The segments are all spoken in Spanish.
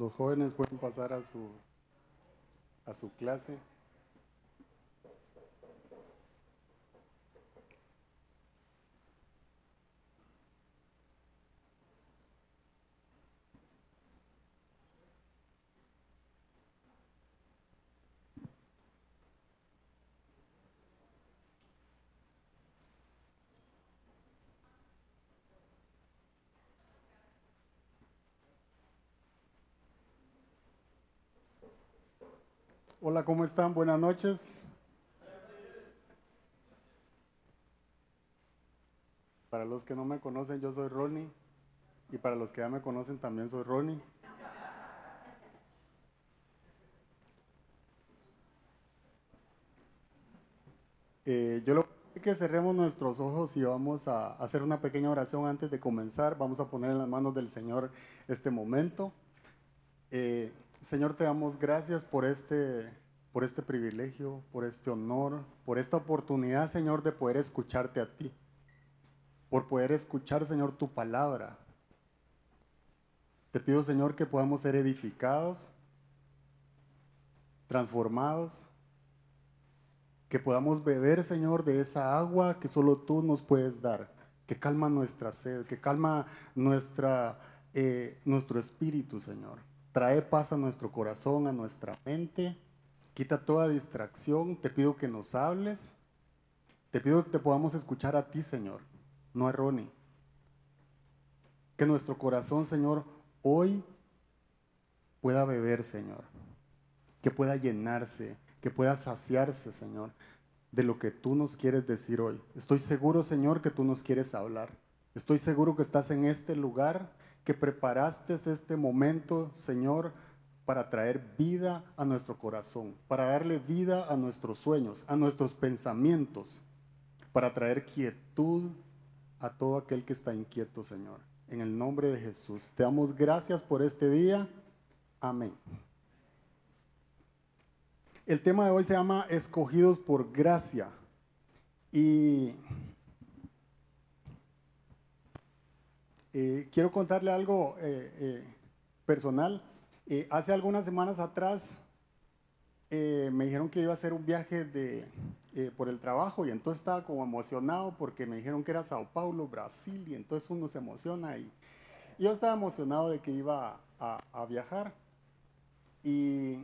Los jóvenes pueden pasar a su, a su clase. Hola, ¿cómo están? Buenas noches. Para los que no me conocen, yo soy Ronnie. Y para los que ya me conocen, también soy Ronnie. Eh, yo lo que cerremos nuestros ojos y vamos a hacer una pequeña oración antes de comenzar. Vamos a poner en las manos del Señor este momento. Eh, Señor, te damos gracias por este, por este privilegio, por este honor, por esta oportunidad, Señor, de poder escucharte a ti, por poder escuchar, Señor, tu palabra. Te pido, Señor, que podamos ser edificados, transformados, que podamos beber, Señor, de esa agua que solo tú nos puedes dar, que calma nuestra sed, que calma nuestra, eh, nuestro espíritu, Señor. Trae paz a nuestro corazón, a nuestra mente. Quita toda distracción. Te pido que nos hables. Te pido que te podamos escuchar a ti, Señor, no a Ronnie. Que nuestro corazón, Señor, hoy pueda beber, Señor. Que pueda llenarse, que pueda saciarse, Señor, de lo que tú nos quieres decir hoy. Estoy seguro, Señor, que tú nos quieres hablar. Estoy seguro que estás en este lugar que preparaste este momento, Señor, para traer vida a nuestro corazón, para darle vida a nuestros sueños, a nuestros pensamientos, para traer quietud a todo aquel que está inquieto, Señor. En el nombre de Jesús. Te damos gracias por este día. Amén. El tema de hoy se llama Escogidos por Gracia. Y Eh, quiero contarle algo eh, eh, personal. hace algunas semanas atrás me dijeron que iba a hacer un viaje por el trabajo y entonces estaba como emocionado porque me dijeron que era Sao Paulo, Brasil y entonces uno se emociona y, yo estaba emocionado de que iba a, viajar y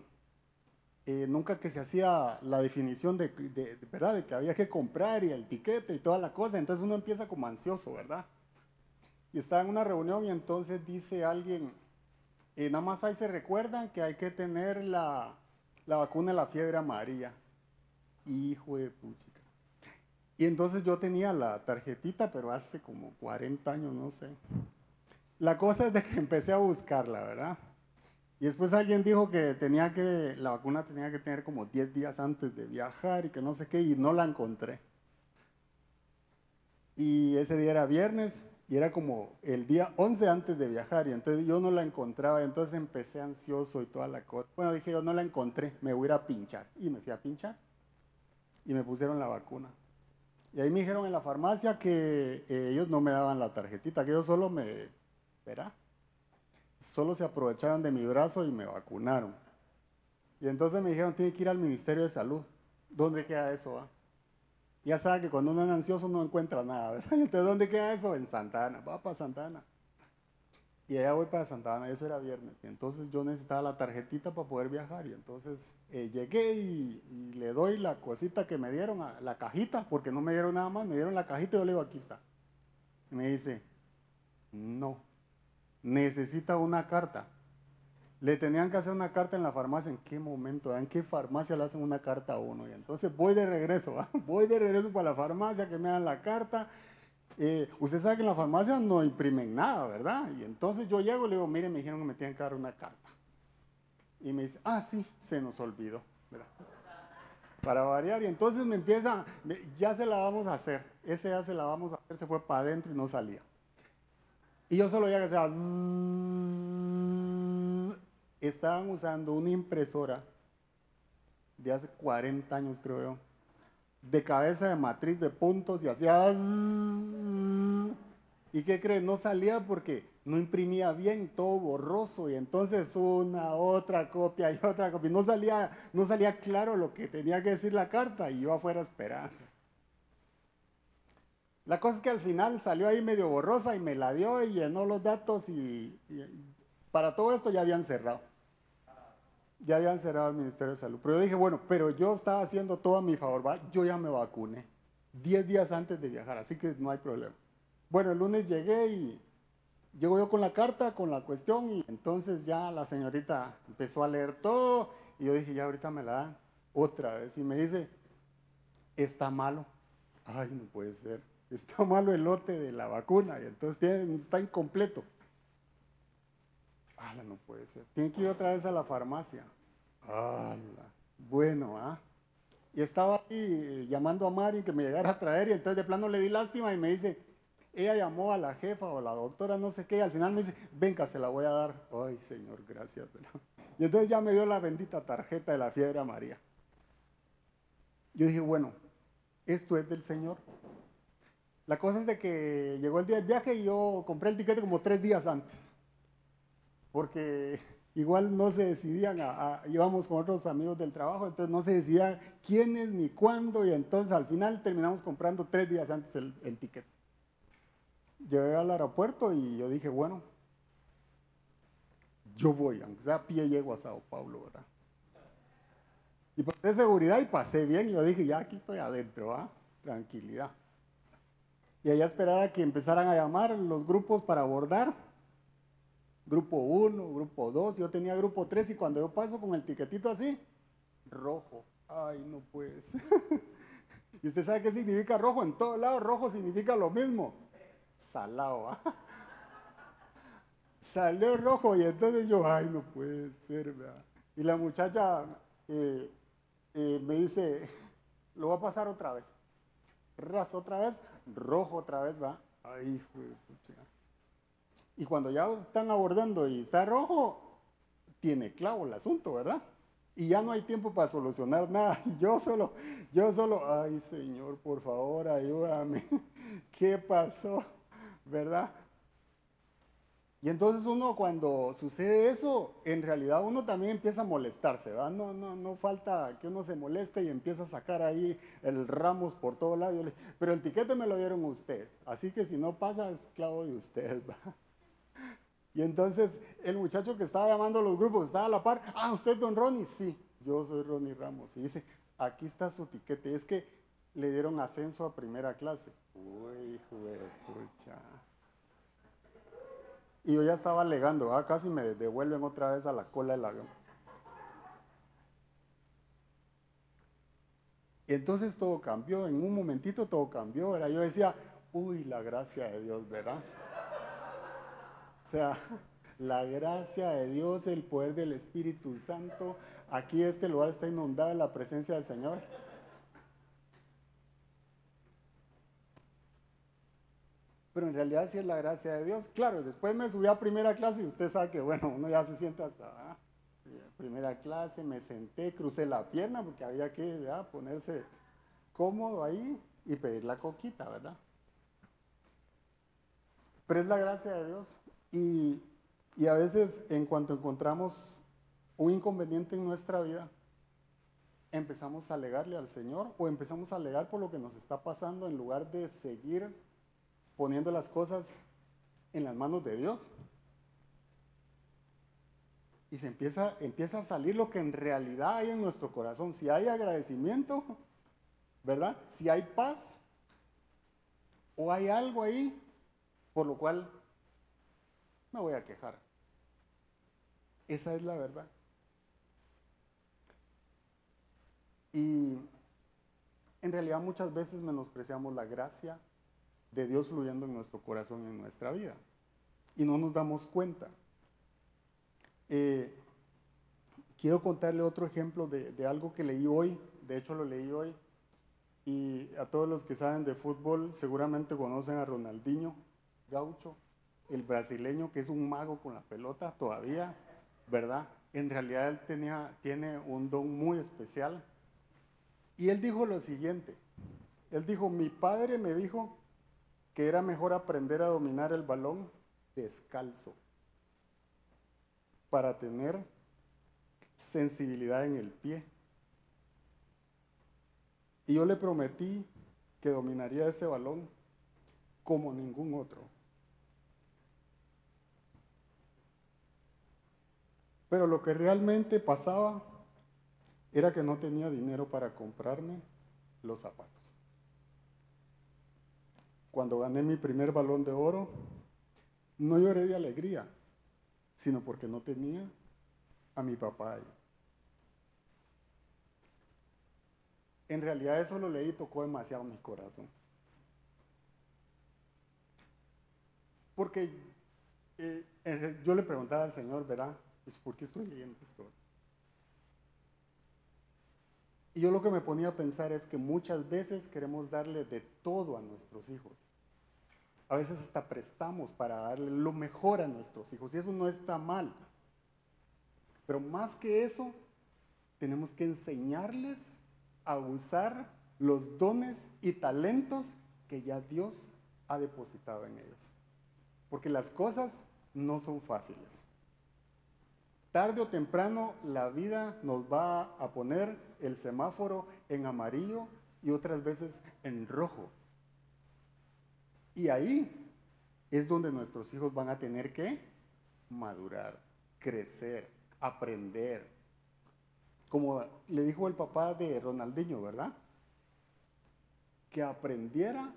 nunca que se hacía la definición de, de, ¿verdad? de que había que comprar y el tiquete y toda la cosa, entonces uno empieza como ansioso, ¿verdad? Y estaba en una reunión y entonces dice alguien, eh, nada más ahí se recuerdan que hay que tener la, vacuna de la fiebre amarilla. Hijo de puchica. Y entonces yo tenía la tarjetita, pero hace como 40 años, no sé. La cosa es de que empecé a buscarla, ¿verdad? Y después alguien dijo que tenía que, la vacuna tenía que tener como 10 días antes de viajar y que no sé qué, y no la encontré. Y ese día era viernes, y era como el día 11 antes de viajar y entonces yo no la encontraba, entonces empecé ansioso y toda la cosa. Bueno, dije yo no la encontré, me voy a ir a pinchar y me fui a pinchar y me pusieron la vacuna. Y ahí me dijeron en la farmacia que eh, ellos no me daban la tarjetita, que ellos solo me, verá, solo se aprovecharon de mi brazo y me vacunaron. Y entonces me dijeron, tiene que ir al Ministerio de Salud. ¿Dónde queda eso? Ah? Ya sabe que cuando uno es ansioso no encuentra nada, ¿verdad? Entonces, ¿dónde queda eso? En Santana. Va para Santana. Y allá voy para Santana, eso era viernes. Y entonces yo necesitaba la tarjetita para poder viajar. Y entonces eh, llegué y, le doy la cosita que me dieron, a la cajita, porque no me dieron nada más, me dieron la cajita y yo le digo, aquí está. Y me dice, no, necesita una carta. Le tenían que hacer una carta en la farmacia. ¿En qué momento? ¿En qué farmacia le hacen una carta a uno? Y entonces voy de regreso, voy de regreso para la farmacia que me dan la carta. Eh, usted sabe que en la farmacia no imprimen nada, ¿verdad? Y entonces yo llego y le digo, mire, me dijeron que me tienen que dar una carta. Y me dice, ah, sí, se nos olvidó. Para variar. Y entonces me empieza, ya se la vamos a hacer. Ese ya se la vamos a hacer, se fue para adentro y no salía. Y yo solo ya que sea estaban usando una impresora de hace 40 años, creo yo, de cabeza de matriz de puntos y hacía... Y ¿Y qué crees? No salía porque no imprimía bien, todo borroso, y entonces una, otra copia y otra copia. No salía, no salía claro lo que tenía que decir la carta y yo afuera esperando. La cosa es que al final salió ahí medio borrosa y me la dio y llenó los datos y, para todo esto ya habían cerrado. Ya habían cerrado el Ministerio de Salud. Pero yo dije, bueno, pero yo estaba haciendo todo a mi favor, yo ya me vacuné. Diez días antes de viajar, así que no hay problema. Bueno, el lunes llegué y llego yo con la carta, con la cuestión, y entonces ya la señorita empezó a leer todo, y yo dije, ya ahorita me la dan otra vez, y me dice, está malo. Ay, no puede ser, está malo el lote de la vacuna, y entonces está incompleto. No puede ser, tiene que ir otra vez a la farmacia. Ala, bueno, ¿ah? Y estaba ahí llamando a Mari que me llegara a traer, y entonces de plano le di lástima y me dice, ella llamó a la jefa o la doctora, no sé qué, y al final me dice, venga, se la voy a dar. Ay, Señor, gracias. Y entonces ya me dio la bendita tarjeta de la fiebre María. Yo dije, bueno, esto es del Señor. La cosa es de que llegó el día del viaje y yo compré el tiquete como tres días antes. Porque igual no se decidían, a, íbamos con otros amigos del trabajo, entonces no se decidía quiénes ni cuándo, y entonces al final terminamos comprando tres días antes el, tiquete llegué al aeropuerto y yo dije, bueno, yo voy, aunque sea a pie llego a Sao Paulo, ¿verdad? Y pasé seguridad y pasé bien. Y yo dije, ya aquí estoy adentro, ¿ah? Tranquilidad. Y allá esperar a que empezaran a llamar los grupos para abordar. Grupo 1, grupo 2. Yo tenía grupo 3 y cuando yo paso con el tiquetito así, rojo. Ay, no puedes. y usted sabe qué significa rojo. En todo lado rojo significa lo mismo salado. ¿ah? Salió rojo y entonces yo, ay, no puede ser, Y la muchacha eh, eh, me dice, lo va a pasar otra vez. Ras otra vez, rojo otra vez, va. Ay, Y cuando ya están abordando y está rojo, tiene clavo el asunto, ¿verdad? Y ya no hay tiempo para solucionar nada. Yo solo, yo solo, ay Señor, por favor, ayúdame. ¿Qué pasó? ¿verdad? Y entonces uno cuando sucede eso, en realidad uno también empieza a molestarse, ¿verdad? No, no, no falta que uno se moleste y empieza a sacar ahí el ramos por todo lado. Pero el tiquete me lo dieron ustedes, así que si no pasa es clavo de ustedes, ¿verdad? Y entonces el muchacho que estaba llamando a los grupos, estaba a la par, ah, ¿usted don Ronnie? Sí, yo soy Ronnie Ramos. Y dice, aquí está su tiquete. Es que le dieron ascenso a primera clase. Uy, pucha. Y yo ya estaba alegando, ah, casi me devuelven otra vez a la cola del avión. Y entonces todo cambió, en un momentito todo cambió, ¿verdad? Yo decía, uy, la gracia de Dios, ¿verdad? Sea, la gracia de Dios, el poder del Espíritu Santo. Aquí este lugar está inundado de la presencia del Señor. pero en realidad sí es la gracia de Dios. Claro, después me subí a primera clase y usted sabe que, bueno, uno ya se siente hasta ah, primera clase, me senté, crucé la pierna porque había que ponerse cómodo ahí y pedir la coquita, ¿verdad? Pero es la gracia de Dios y, a veces en cuanto encontramos un inconveniente en nuestra vida, empezamos a alegarle al Señor o empezamos a alegar por lo que nos está pasando en lugar de seguir poniendo las cosas en las manos de Dios. Y se empieza, empieza a salir lo que en realidad hay en nuestro corazón. Si hay agradecimiento, ¿verdad? Si hay paz, o hay algo ahí por lo cual me voy a quejar. Esa es la verdad. Y en realidad muchas veces menospreciamos la gracia de Dios fluyendo en nuestro corazón y en nuestra vida. Y no nos damos cuenta. Eh, quiero contarle otro ejemplo de, algo que leí hoy, de hecho lo leí hoy, y a todos los que saben de fútbol seguramente conocen a Ronaldinho Gaucho, el brasileño que es un mago con la pelota todavía, ¿verdad? En realidad él tenía, tiene un don muy especial. Y él dijo lo siguiente, él dijo, mi padre me dijo que era mejor aprender a dominar el balón descalzo para tener sensibilidad en el pie. Y yo le prometí que dominaría ese balón como ningún otro. Pero lo que realmente pasaba era que no tenía dinero para comprarme los zapatos. Cuando gané mi primer balón de oro, no lloré de alegría, sino porque no tenía a mi papá ahí. En realidad eso lo leí y tocó demasiado mi corazón. Porque eh, yo le preguntaba al Señor, ¿verdad? ¿Por qué estoy leyendo esto? Y yo lo que me ponía a pensar es que muchas veces queremos darle de todo a nuestros hijos. A veces hasta prestamos para darle lo mejor a nuestros hijos y eso no está mal. Pero más que eso, tenemos que enseñarles a usar los dones y talentos que ya Dios ha depositado en ellos. Porque las cosas no son fáciles. Tarde o temprano la vida nos va a poner el semáforo en amarillo y otras veces en rojo. Y ahí es donde nuestros hijos van a tener que madurar, crecer, aprender, como le dijo el papá de Ronaldinho, ¿verdad? Que aprendiera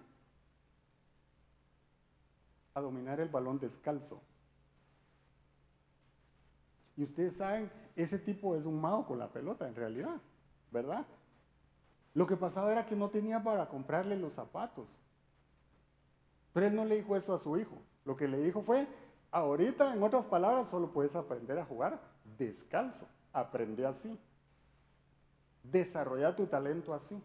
a dominar el balón descalzo. Y ustedes saben, ese tipo es un mago con la pelota en realidad, ¿verdad? Lo que pasaba era que no tenía para comprarle los zapatos. Pero él no le dijo eso a su hijo. Lo que le dijo fue, ahorita, en otras palabras, solo puedes aprender a jugar descalzo. Aprende así. Desarrolla tu talento así.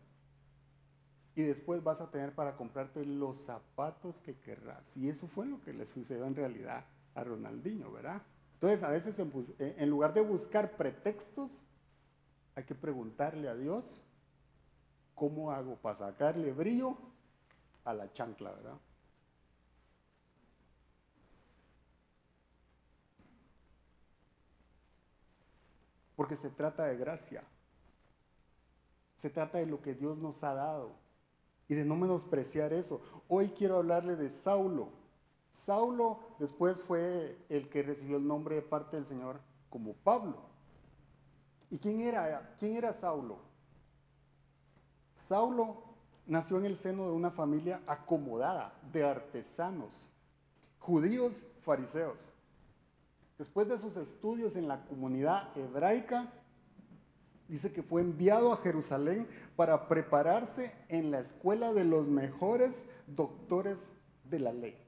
Y después vas a tener para comprarte los zapatos que querrás. Y eso fue lo que le sucedió en realidad a Ronaldinho, ¿verdad? Entonces, a veces en, lugar de buscar pretextos, hay que preguntarle a Dios, ¿cómo hago para sacarle brillo a la chancla, verdad? Porque se trata de gracia. Se trata de lo que Dios nos ha dado y de no menospreciar eso. Hoy quiero hablarle de Saulo. Saulo después fue el que recibió el nombre de parte del Señor como Pablo. ¿Y quién era, quién era Saulo? Saulo nació en el seno de una familia acomodada de artesanos, judíos fariseos. Después de sus estudios en la comunidad hebraica, dice que fue enviado a Jerusalén para prepararse en la escuela de los mejores doctores de la ley.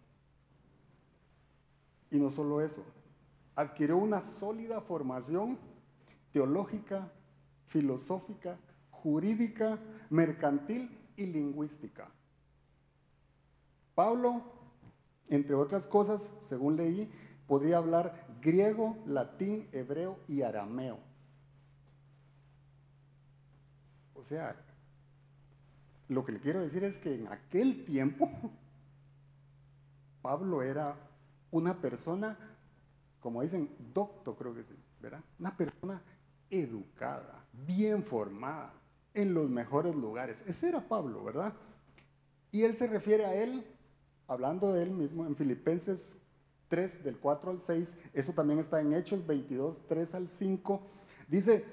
Y no solo eso, adquirió una sólida formación teológica, filosófica, jurídica, mercantil y lingüística. Pablo, entre otras cosas, según leí, podría hablar griego, latín, hebreo y arameo. O sea, lo que le quiero decir es que en aquel tiempo Pablo era una persona, como dicen, docto creo que es, ¿verdad? Una persona educada, bien formada, en los mejores lugares. Ese era Pablo, ¿verdad? Y él se refiere a él, hablando de él mismo, en Filipenses 3, del 4 al 6, eso también está en Hechos 22, 3 al 5, dice,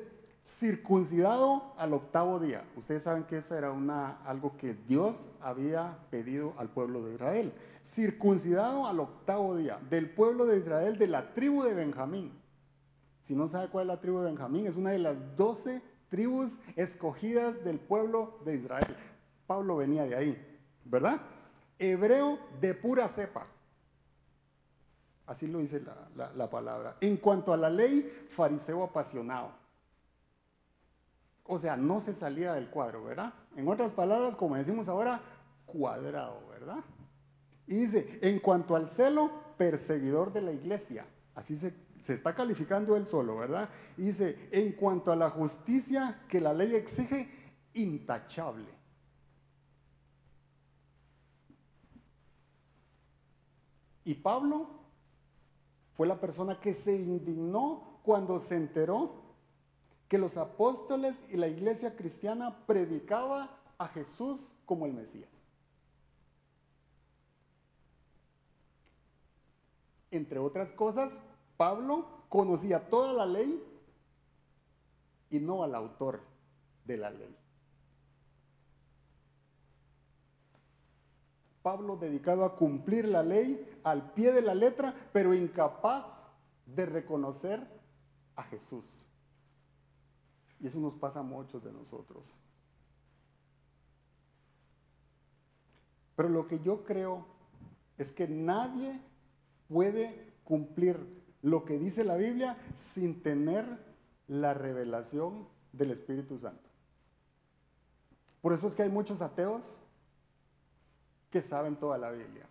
circuncidado al octavo día. Ustedes saben que eso era una, algo que Dios había pedido al pueblo de Israel. Circuncidado al octavo día, del pueblo de Israel, de la tribu de Benjamín. Si no sabe cuál es la tribu de Benjamín, es una de las doce tribus escogidas del pueblo de Israel. Pablo venía de ahí, ¿verdad? Hebreo de pura cepa. Así lo dice la, la palabra. En cuanto a la ley, fariseo apasionado o sea, no se salía del cuadro, ¿verdad? En otras palabras, como decimos ahora, cuadrado, ¿verdad? Y dice, en cuanto al celo, perseguidor de la iglesia. Así se, se está calificando él solo, ¿verdad? Y dice, en cuanto a la justicia que la ley exige, intachable. Y Pablo fue la persona que se indignó cuando se enteró que los apóstoles y la iglesia cristiana predicaba a Jesús como el Mesías. Entre otras cosas, Pablo conocía toda la ley y no al autor de la ley. Pablo dedicado a cumplir la ley al pie de la letra, pero incapaz de reconocer a Jesús. Y eso nos pasa a muchos de nosotros. Pero lo que yo creo es que nadie puede cumplir lo que dice la Biblia sin tener la revelación del Espíritu Santo. Por eso es que hay muchos ateos que saben toda la Biblia,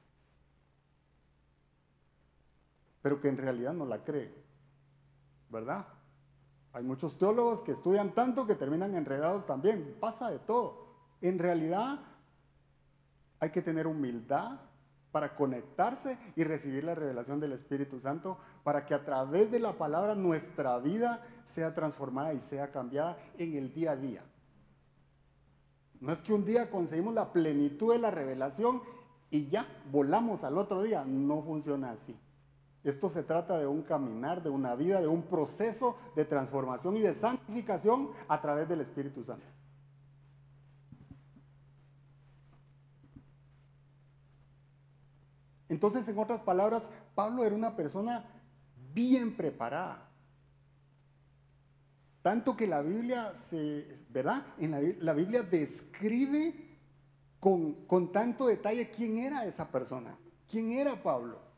pero que en realidad no la creen, ¿verdad? Hay muchos teólogos que estudian tanto que terminan enredados también, pasa de todo. En realidad hay que tener humildad para conectarse y recibir la revelación del Espíritu Santo, para que a través de la palabra nuestra vida sea transformada y sea cambiada en el día a día. No es que un día conseguimos la plenitud de la revelación y ya volamos al otro día. No funciona así. Esto se trata de un caminar, de una vida, de un proceso de transformación y de santificación a través del Espíritu Santo. Entonces, en otras palabras, Pablo era una persona bien preparada. Tanto que la Biblia se, ¿verdad? En la, Biblia describe con, con tanto detalle quién era esa persona, quién era Pablo.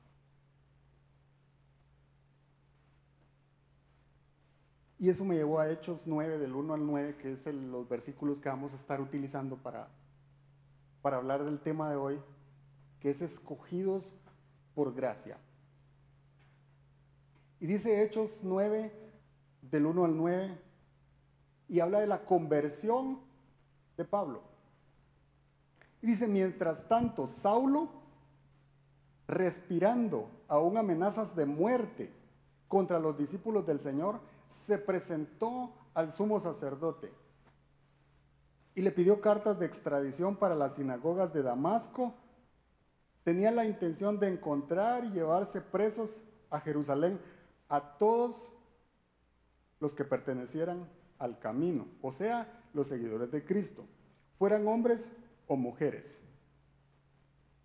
Y eso me llevó a Hechos 9, del 1 al 9, que es los versículos que vamos a estar utilizando para, para hablar del tema de hoy, que es escogidos por gracia. Y dice Hechos 9, del 1 al 9 y habla de la conversión de Pablo. Y dice, mientras tanto, Saulo, respirando aún amenazas de muerte contra los discípulos del Señor, se presentó al sumo sacerdote y le pidió cartas de extradición para las sinagogas de Damasco. Tenía la intención de encontrar y llevarse presos a Jerusalén a todos los que pertenecieran al camino, o sea, los seguidores de Cristo, fueran hombres o mujeres.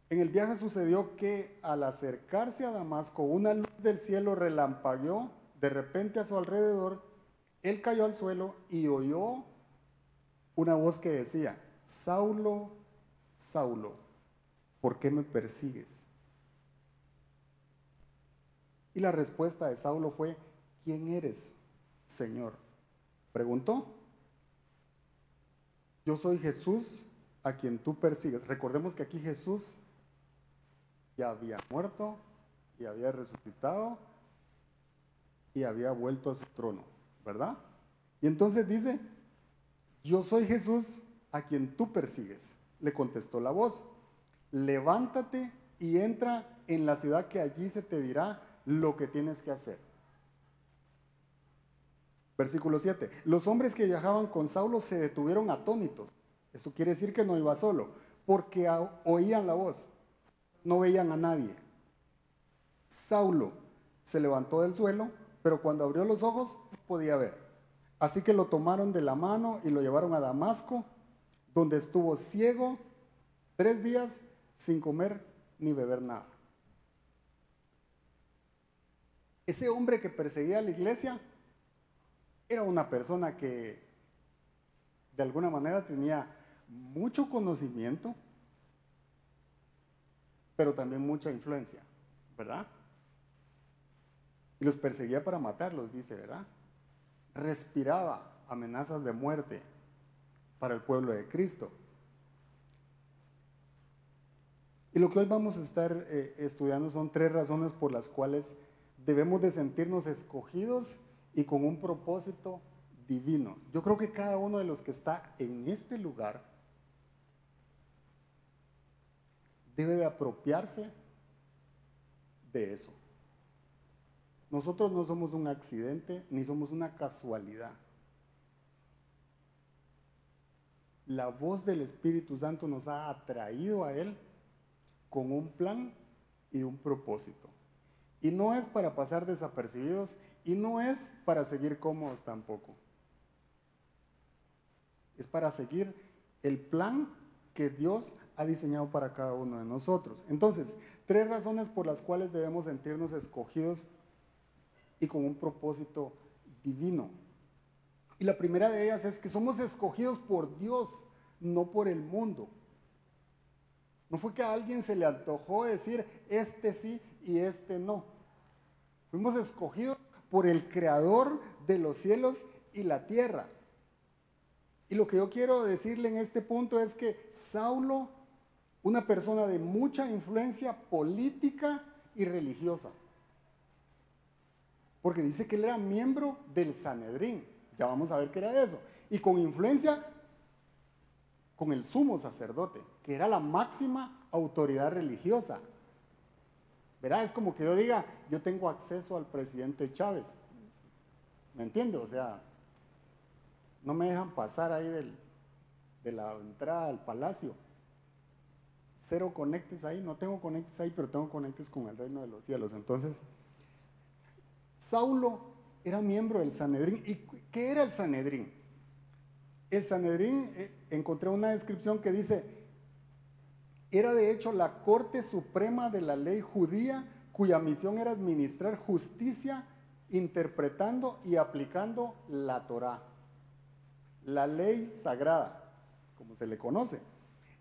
En el viaje sucedió que al acercarse a Damasco, una luz del cielo relampagueó de repente a su alrededor, él cayó al suelo y oyó una voz que decía, Saulo, Saulo, ¿por qué me persigues? Y la respuesta de Saulo fue, ¿quién eres? Señor? Preguntó. Yo soy Jesús a quien tú persigues. Recordemos que aquí Jesús ya había muerto y había resucitado y había vuelto a su trono, ¿verdad? Y entonces dice, yo soy Jesús a quien tú persigues. Le contestó la voz, levántate y entra en la ciudad que allí se te dirá lo que tienes que hacer. Versículo 7. Los hombres que viajaban con Saulo se detuvieron atónitos. Eso quiere decir que no iba solo, porque oían la voz, no veían a nadie. Saulo se levantó del suelo, pero cuando abrió los ojos podía ver. Así que lo tomaron de la mano y lo llevaron a Damasco, donde estuvo ciego tres días sin comer ni beber nada. Ese hombre que perseguía a la iglesia era una persona que de alguna manera tenía mucho conocimiento, pero también mucha influencia, ¿verdad? Y los perseguía para matarlos, dice, ¿verdad? Respiraba amenazas de muerte para el pueblo de Cristo. Y lo que hoy vamos a estar eh, estudiando son tres razones por las cuales debemos de sentirnos escogidos y con un propósito divino. Yo creo que cada uno de los que está en este lugar debe de apropiarse de eso. Nosotros no somos un accidente ni somos una casualidad. La voz del Espíritu Santo nos ha atraído a Él con un plan y un propósito. Y no es para pasar desapercibidos y no es para seguir cómodos tampoco. Es para seguir el plan que Dios ha diseñado para cada uno de nosotros. Entonces, tres razones por las cuales debemos sentirnos escogidos y con un propósito divino. Y la primera de ellas es que somos escogidos por Dios, no por el mundo. No fue que a alguien se le antojó decir este sí y este no. Fuimos escogidos por el creador de los cielos y la tierra. Y lo que yo quiero decirle en este punto es que Saulo, una persona de mucha influencia política y religiosa, porque dice que él era miembro del Sanedrín, ya vamos a ver qué era eso, y con influencia con el sumo sacerdote, que era la máxima autoridad religiosa. ¿Verdad? Es como que yo diga, yo tengo acceso al presidente Chávez. ¿Me entiende? O sea, no me dejan pasar ahí de la entrada al palacio. Cero conectes ahí, no tengo conectes ahí, pero tengo conectes con el reino de los cielos. Entonces, Saulo era miembro del Sanedrín. ¿Y qué era el Sanedrín? El Sanedrín, eh, encontré una descripción que dice, era de hecho la Corte Suprema de la Ley Judía, cuya misión era administrar justicia interpretando y aplicando la Torá, la ley sagrada, como se le conoce.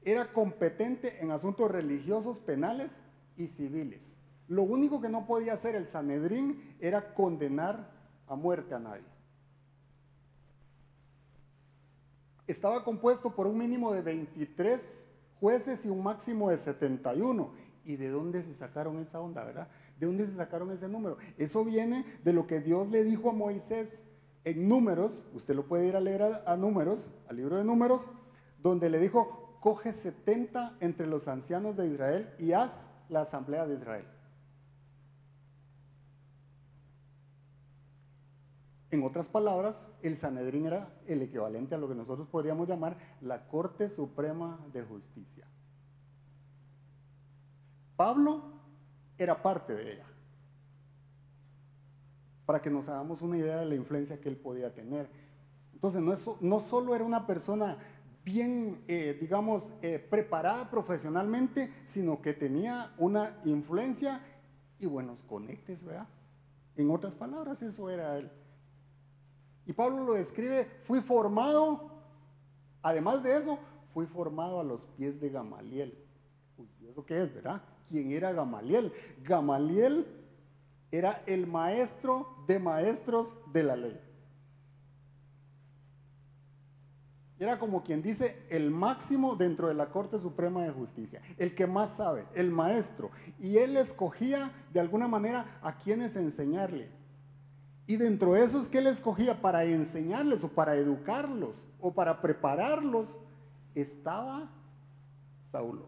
Era competente en asuntos religiosos, penales y civiles. Lo único que no podía hacer el Sanedrín era condenar a muerte a nadie. Estaba compuesto por un mínimo de 23 jueces y un máximo de 71. ¿Y de dónde se sacaron esa onda, verdad? ¿De dónde se sacaron ese número? Eso viene de lo que Dios le dijo a Moisés en números, usted lo puede ir a leer a, a números, al libro de números, donde le dijo, coge 70 entre los ancianos de Israel y haz la asamblea de Israel. En otras palabras, el Sanedrín era el equivalente a lo que nosotros podríamos llamar la Corte Suprema de Justicia. Pablo era parte de ella. Para que nos hagamos una idea de la influencia que él podía tener. Entonces, no, solo era una persona bien, eh, digamos, eh, preparada profesionalmente, sino que tenía una influencia y buenos conectes, ¿verdad? En otras palabras, eso era él. Y Pablo lo describe, fui formado, además de eso, fui formado a los pies de Gamaliel. Uy, ¿eso qué es, verdad? ¿Quién era Gamaliel? Gamaliel era el maestro de maestros de la ley. Era como quien dice el máximo dentro de la Corte Suprema de Justicia, el que más sabe, el maestro. Y él escogía de alguna manera a quienes enseñarle. Y dentro de esos que él escogía para enseñarles o para educarlos o para prepararlos, estaba Saulo.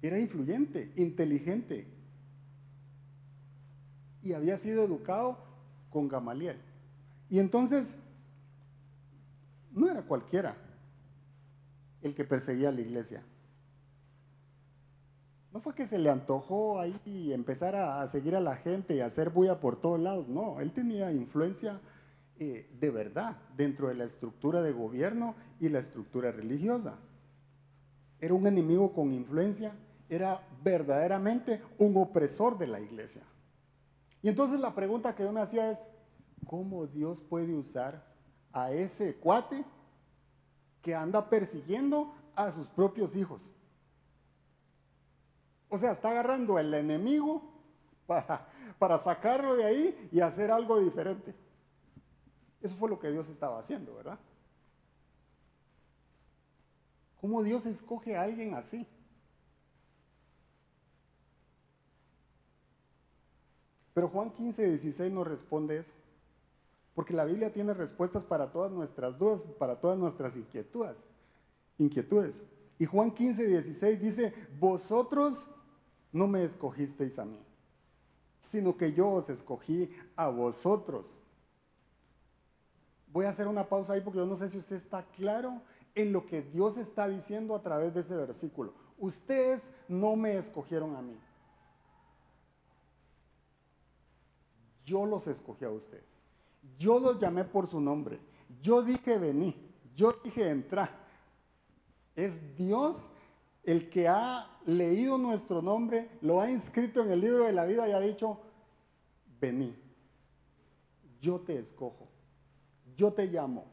Era influyente, inteligente y había sido educado con Gamaliel. Y entonces, no era cualquiera el que perseguía a la iglesia. No fue que se le antojó ahí empezar a, seguir a la gente y hacer bulla por todos lados. No, él tenía influencia eh, de verdad dentro de la estructura de gobierno y la estructura religiosa. Era un enemigo con influencia, era verdaderamente un opresor de la iglesia. Y entonces la pregunta que yo me hacía es, ¿cómo Dios puede usar a ese cuate que anda persiguiendo a sus propios hijos? O sea, está agarrando al enemigo para, para sacarlo de ahí y hacer algo diferente. Eso fue lo que Dios estaba haciendo, ¿verdad? ¿Cómo Dios escoge a alguien así? Pero Juan 15, 16 nos responde eso. Porque la Biblia tiene respuestas para todas nuestras dudas, para todas nuestras inquietudes. inquietudes. Y Juan 15, 16 dice, vosotros no me escogisteis a mí, sino que yo os escogí a vosotros. Voy a hacer una pausa ahí porque yo no sé si usted está claro en lo que Dios está diciendo a través de ese versículo. Ustedes no me escogieron a mí. Yo los escogí a ustedes. Yo los llamé por su nombre. Yo dije vení. Yo dije entra. Es Dios el que ha leído nuestro nombre, lo ha inscrito en el libro de la vida y ha dicho, vení. Yo te escojo. Yo te llamo.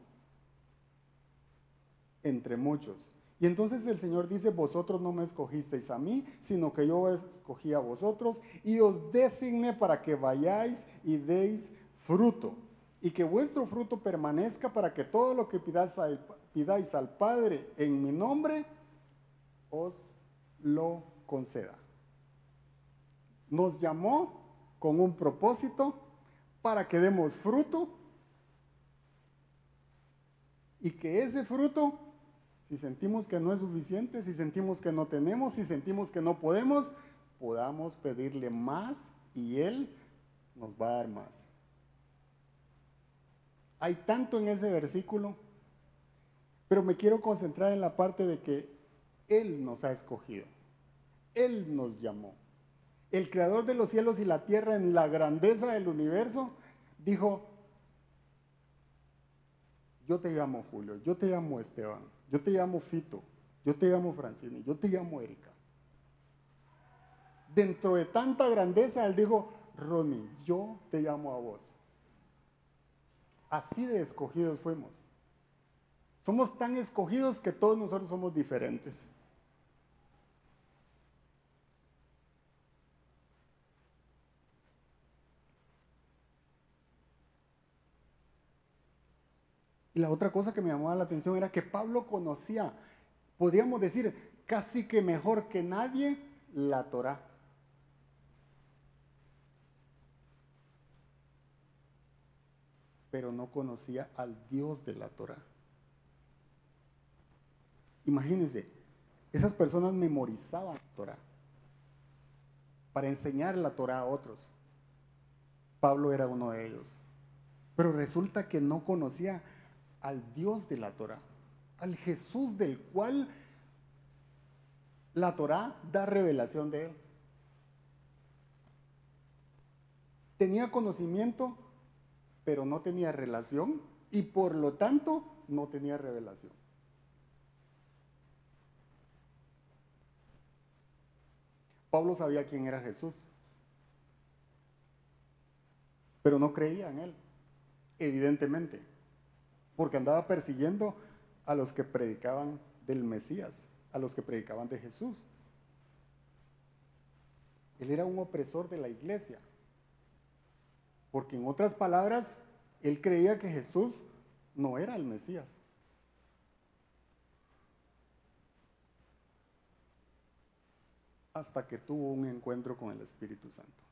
Entre muchos. Y entonces el Señor dice, vosotros no me escogisteis a mí, sino que yo escogí a vosotros y os designé para que vayáis y deis fruto. Y que vuestro fruto permanezca para que todo lo que pidáis al, pidáis al Padre en mi nombre, os lo conceda. Nos llamó con un propósito para que demos fruto y que ese fruto si sentimos que no es suficiente, si sentimos que no tenemos, si sentimos que no podemos, podamos pedirle más y Él nos va a dar más. Hay tanto en ese versículo, pero me quiero concentrar en la parte de que Él nos ha escogido. Él nos llamó. El creador de los cielos y la tierra en la grandeza del universo dijo, yo te llamo Julio, yo te llamo Esteban, yo te llamo Fito, yo te llamo Francini, yo te llamo Erika. Dentro de tanta grandeza, él dijo, Ronnie, yo te llamo a vos. Así de escogidos fuimos. Somos tan escogidos que todos nosotros somos diferentes. Y la otra cosa que me llamó la atención era que Pablo conocía, podríamos decir, casi que mejor que nadie, la Torá. Pero no conocía al Dios de la Torá. Imagínense, esas personas memorizaban la Torá para enseñar la Torá a otros. Pablo era uno de ellos. Pero resulta que no conocía al Dios de la Torah, al Jesús del cual la Torah da revelación de él. Tenía conocimiento, pero no tenía relación y por lo tanto no tenía revelación. Pablo sabía quién era Jesús, pero no creía en él, evidentemente porque andaba persiguiendo a los que predicaban del Mesías, a los que predicaban de Jesús. Él era un opresor de la iglesia, porque en otras palabras, él creía que Jesús no era el Mesías. Hasta que tuvo un encuentro con el Espíritu Santo.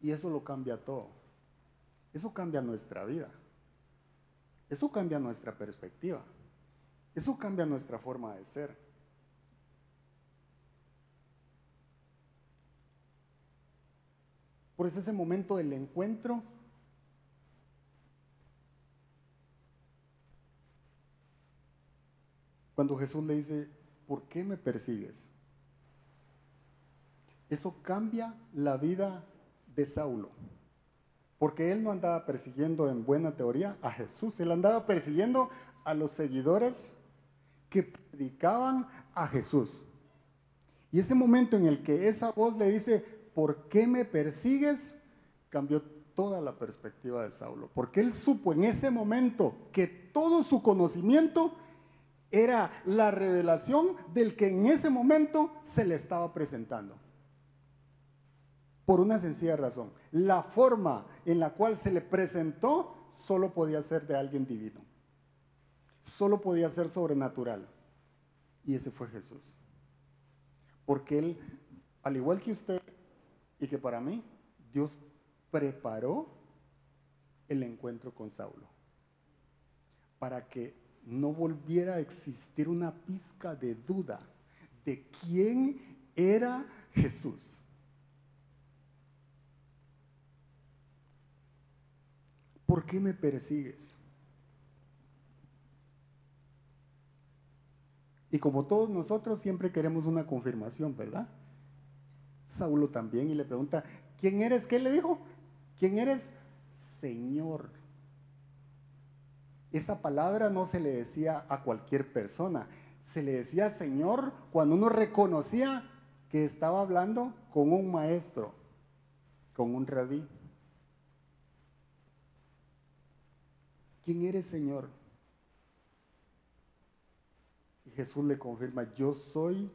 Y eso lo cambia todo. Eso cambia nuestra vida. Eso cambia nuestra perspectiva. Eso cambia nuestra forma de ser. Por eso ese momento del encuentro cuando Jesús le dice, ¿por qué me persigues? Eso cambia la vida de Saulo. Porque él no andaba persiguiendo en buena teoría a Jesús, él andaba persiguiendo a los seguidores que predicaban a Jesús. Y ese momento en el que esa voz le dice, ¿por qué me persigues? cambió toda la perspectiva de Saulo. Porque él supo en ese momento que todo su conocimiento era la revelación del que en ese momento se le estaba presentando. Por una sencilla razón. La forma en la cual se le presentó solo podía ser de alguien divino. Solo podía ser sobrenatural. Y ese fue Jesús. Porque Él, al igual que usted y que para mí, Dios preparó el encuentro con Saulo. Para que no volviera a existir una pizca de duda de quién era Jesús. ¿Por qué me persigues? Y como todos nosotros siempre queremos una confirmación, ¿verdad? Saulo también y le pregunta, ¿quién eres? ¿Qué le dijo? ¿Quién eres? Señor. Esa palabra no se le decía a cualquier persona, se le decía Señor cuando uno reconocía que estaba hablando con un maestro, con un rabí. ¿Quién eres, Señor? Y Jesús le confirma, yo soy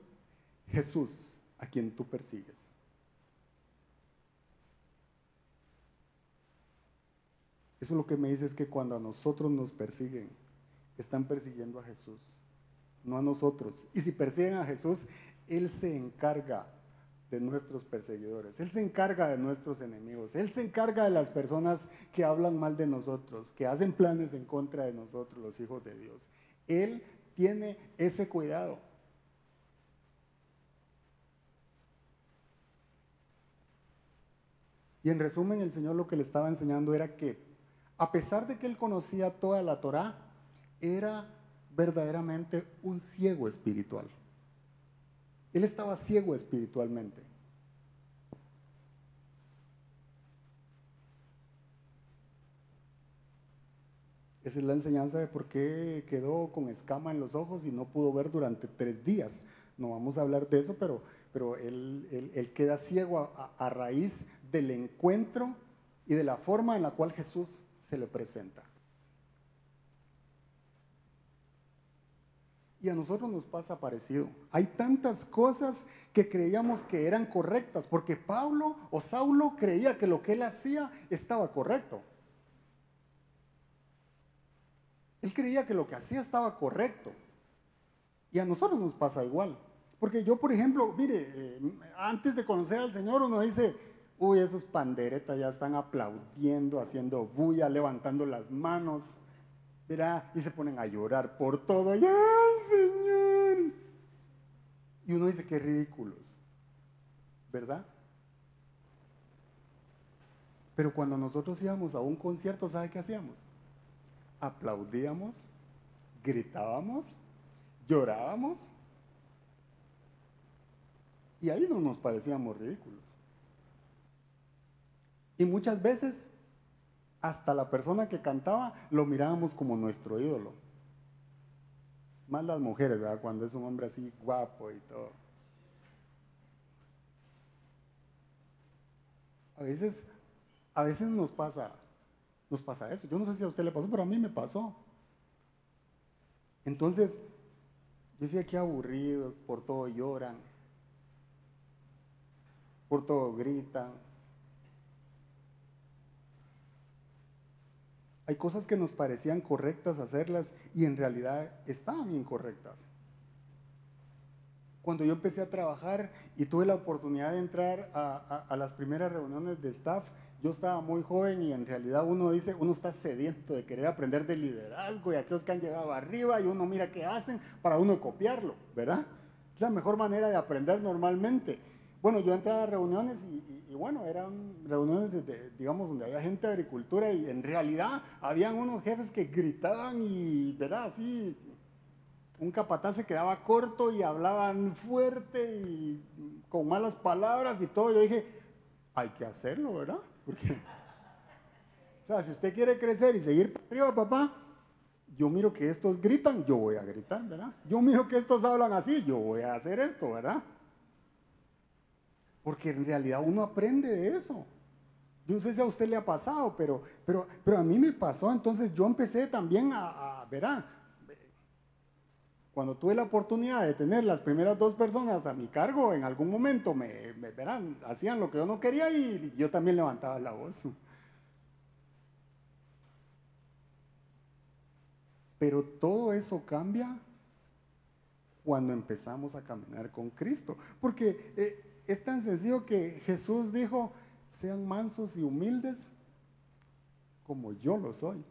Jesús a quien tú persigues. Eso lo que me dice es que cuando a nosotros nos persiguen, están persiguiendo a Jesús, no a nosotros. Y si persiguen a Jesús, Él se encarga de nuestros perseguidores, Él se encarga de nuestros enemigos, Él se encarga de las personas que hablan mal de nosotros, que hacen planes en contra de nosotros, los hijos de Dios. Él tiene ese cuidado. Y en resumen, el Señor lo que le estaba enseñando era que, a pesar de que él conocía toda la Torá, era verdaderamente un ciego espiritual. Él estaba ciego espiritualmente. Esa es la enseñanza de por qué quedó con escama en los ojos y no pudo ver durante tres días. No vamos a hablar de eso, pero, pero él, queda ciego a raíz del encuentro y de la forma en la cual Jesús se le presenta. Y a nosotros nos pasa parecido. Hay tantas cosas que creíamos que eran correctas, porque Pablo o Saulo creía que lo que él hacía estaba correcto. Él creía que lo que hacía estaba correcto. Y a nosotros nos pasa igual. Porque yo, por ejemplo, mire, eh, antes de conocer al Señor uno dice, uy, esos panderetas ya están aplaudiendo, haciendo bulla, levantando las manos. Y se ponen a llorar por todo. ¡Ay, Señor! Y uno dice, qué ridículos. ¿Verdad? Pero cuando nosotros íbamos a un concierto, ¿sabe qué hacíamos? Aplaudíamos, gritábamos, llorábamos. Y ahí no nos parecíamos ridículos. Y muchas veces hasta la persona que cantaba lo mirábamos como nuestro ídolo. Más las mujeres, ¿verdad? Cuando es un hombre así guapo y todo. A veces, a veces nos pasa, nos pasa eso. Yo no sé si a usted le pasó, pero a mí me pasó. Entonces, yo decía que aburridos, por todo lloran, por todo gritan, Hay cosas que nos parecían correctas hacerlas y en realidad estaban incorrectas. Cuando yo empecé a trabajar y tuve la oportunidad de entrar a, las primeras reuniones de staff, yo estaba muy joven y en realidad uno dice, uno está sediento de querer aprender de liderazgo y aquellos que han llegado arriba y uno mira qué hacen para uno copiarlo, ¿verdad? Es la mejor manera de aprender normalmente. Bueno, yo entraba a reuniones y, bueno, eran reuniones, digamos, donde había gente de agricultura y en realidad habían unos jefes que gritaban y, ¿verdad? Así, un capataz se quedaba corto y hablaban fuerte y con malas palabras y todo. Yo dije, hay que hacerlo, ¿verdad? Porque, o sea, si usted quiere crecer y seguir para arriba, papá, yo miro que estos gritan, yo voy a gritar, ¿verdad? Yo miro que estos hablan así, yo voy a hacer esto, ¿verdad? Porque en realidad uno aprende de eso. Yo no sé si a usted le ha pasado, pero, pero, pero a mí me pasó. Entonces yo empecé también a, a verá, cuando tuve la oportunidad de tener las primeras dos personas a mi cargo, en algún momento me, me verán, hacían lo que yo no quería y yo también levantaba la voz. Pero todo eso cambia cuando empezamos a caminar con Cristo. Porque eh, es tan sencillo que Jesús dijo, sean mansos y humildes como yo lo soy.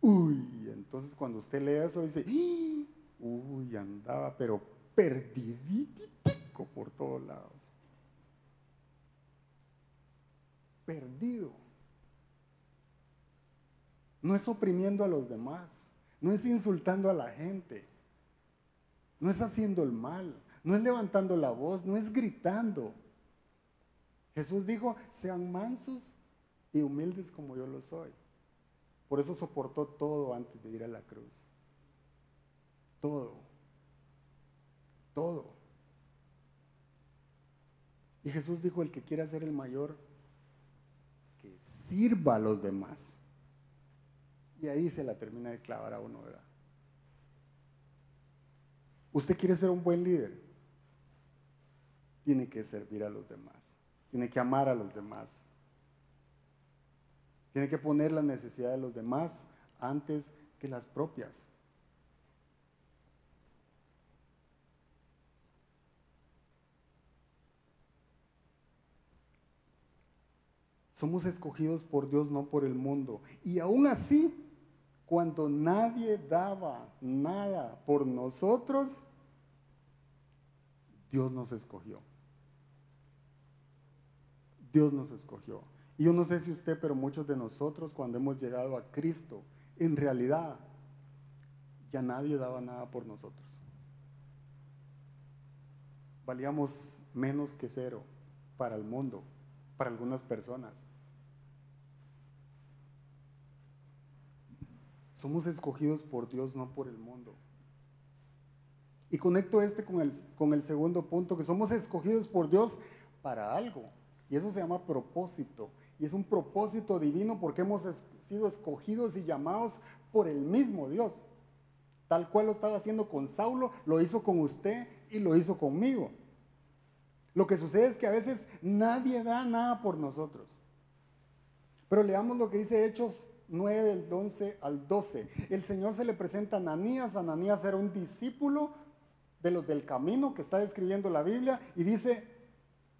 Uy, entonces cuando usted lee eso dice, ¡Ah! uy, andaba, pero perdiditico por todos lados. Perdido. No es oprimiendo a los demás, no es insultando a la gente, no es haciendo el mal, no es levantando la voz, no es gritando. Jesús dijo, sean mansos y humildes como yo lo soy. Por eso soportó todo antes de ir a la cruz. Todo. Todo. Y Jesús dijo, el que quiera ser el mayor, que sirva a los demás. Y ahí se la termina de clavar a uno, ¿verdad? ¿Usted quiere ser un buen líder? Tiene que servir a los demás. Tiene que amar a los demás. Tiene que poner la necesidad de los demás antes que las propias. Somos escogidos por Dios, no por el mundo. Y aún así, cuando nadie daba nada por nosotros, Dios nos escogió. Dios nos escogió. Y yo no sé si usted, pero muchos de nosotros cuando hemos llegado a Cristo, en realidad ya nadie daba nada por nosotros. Valíamos menos que cero para el mundo, para algunas personas. Somos escogidos por Dios, no por el mundo. Y conecto este con el, con el segundo punto, que somos escogidos por Dios para algo. Y eso se llama propósito. Y es un propósito divino porque hemos sido escogidos y llamados por el mismo Dios. Tal cual lo estaba haciendo con Saulo, lo hizo con usted y lo hizo conmigo. Lo que sucede es que a veces nadie da nada por nosotros. Pero leamos lo que dice Hechos 9 del 11 al 12. El Señor se le presenta a Ananías. Ananías era un discípulo de los del camino que está describiendo la Biblia y dice,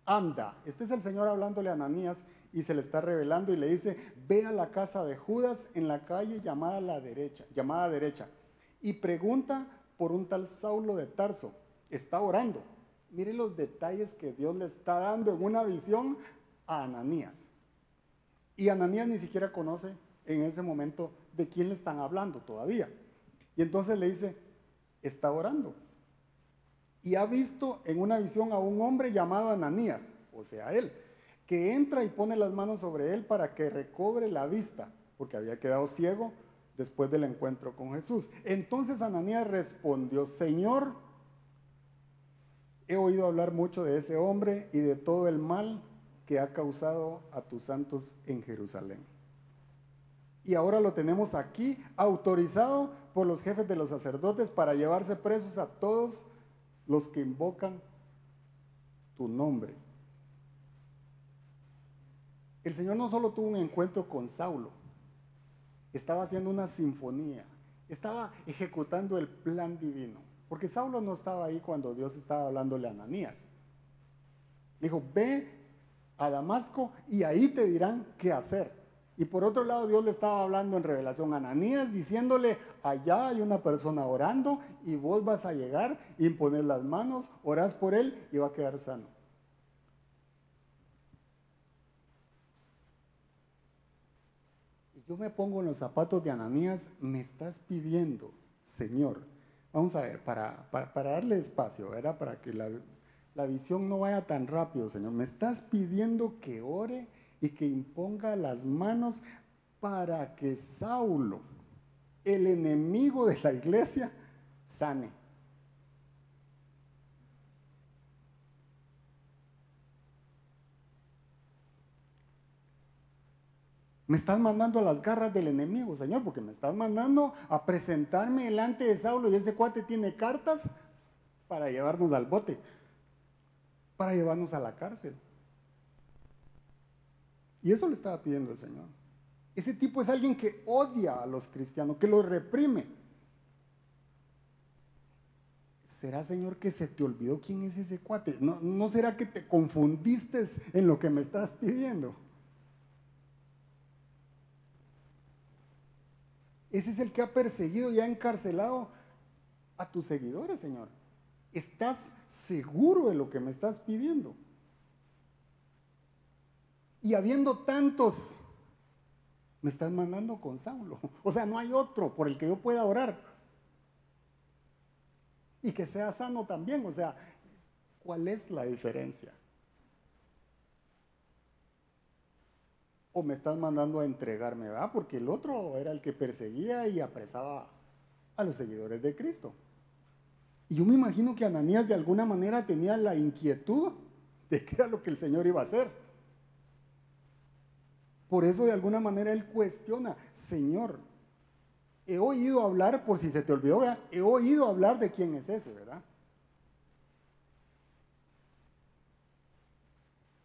anda. Este es el Señor hablándole a Ananías y se le está revelando y le dice, ve a la casa de Judas en la calle llamada la derecha, llamada derecha, y pregunta por un tal Saulo de Tarso. Está orando. Mire los detalles que Dios le está dando en una visión a Ananías. Y Ananías ni siquiera conoce en ese momento de quién le están hablando todavía. Y entonces le dice, está orando. Y ha visto en una visión a un hombre llamado Ananías, o sea, él que entra y pone las manos sobre él para que recobre la vista, porque había quedado ciego después del encuentro con Jesús. Entonces Ananías respondió, Señor, he oído hablar mucho de ese hombre y de todo el mal que ha causado a tus santos en Jerusalén. Y ahora lo tenemos aquí, autorizado por los jefes de los sacerdotes para llevarse presos a todos los que invocan tu nombre. El Señor no solo tuvo un encuentro con Saulo, estaba haciendo una sinfonía, estaba ejecutando el plan divino, porque Saulo no estaba ahí cuando Dios estaba hablándole a Ananías. dijo, ve a Damasco y ahí te dirán qué hacer. Y por otro lado, Dios le estaba hablando en revelación a Ananías, diciéndole, allá hay una persona orando y vos vas a llegar y poner las manos, orás por él y va a quedar sano. yo me pongo en los zapatos de Ananías, me estás pidiendo, Señor, vamos a ver, para, darle espacio, ¿verdad? Para que la visión no vaya tan rápido, Señor, me estás pidiendo que ore y que imponga las manos para que Saulo, el enemigo de la iglesia, sane. Me estás mandando a las garras del enemigo, Señor, porque me estás mandando a presentarme delante de Saulo y ese cuate tiene cartas para llevarnos al bote, para llevarnos a la cárcel. Y eso le estaba pidiendo el Señor. Ese tipo es alguien que odia a los cristianos, que los reprime. ¿Será, Señor, que se te olvidó quién es ese cuate? ¿No, ¿No será que te confundiste en lo que me estás pidiendo? Ese es el que ha perseguido y ha encarcelado a tus seguidores, Señor. ¿Estás seguro de lo que me estás pidiendo? Y habiendo tantos, me estás mandando con Saulo. O sea, no hay otro por el que yo pueda orar. Y que sea sano también. O sea, ¿cuál es la diferencia? o me estás mandando a entregarme, ¿verdad? Porque el otro era el que perseguía y apresaba a los seguidores de Cristo. Y yo me imagino que Ananías de alguna manera tenía la inquietud de qué era lo que el Señor iba a hacer. Por eso de alguna manera él cuestiona, Señor, he oído hablar, por si se te olvidó, he oído hablar de quién es ese, ¿verdad?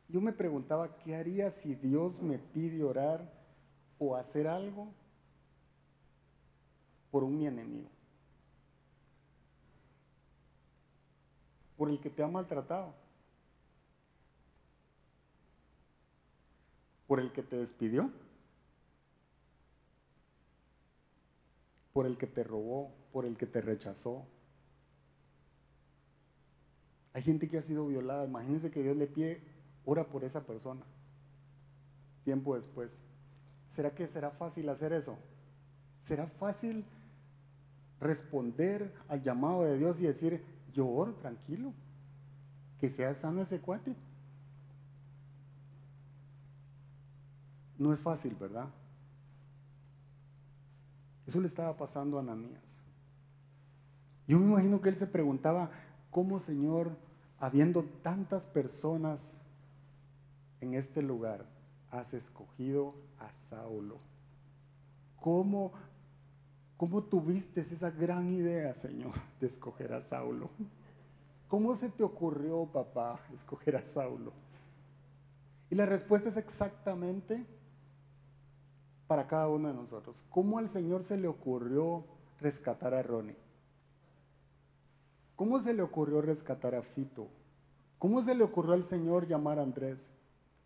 Yo me preguntaba, ¿qué haría si Dios me pide orar o hacer algo por un mi enemigo? Por el que te ha maltratado. Por el que te despidió. Por el que te robó, por el que te rechazó. Hay gente que ha sido violada. Imagínense que Dios le pide Ora por esa persona. Tiempo después. ¿Será que será fácil hacer eso? ¿Será fácil responder al llamado de Dios y decir, yo oro tranquilo, que sea sano ese cuate? No es fácil, ¿verdad? Eso le estaba pasando a Ananías. Yo me imagino que él se preguntaba, ¿cómo Señor, habiendo tantas personas en este lugar has escogido a Saulo. ¿Cómo, ¿Cómo tuviste esa gran idea, Señor, de escoger a Saulo? ¿Cómo se te ocurrió, papá, escoger a Saulo? Y la respuesta es exactamente para cada uno de nosotros. ¿Cómo al Señor se le ocurrió rescatar a Ronnie? ¿Cómo se le ocurrió rescatar a Fito? ¿Cómo se le ocurrió al Señor llamar a Andrés?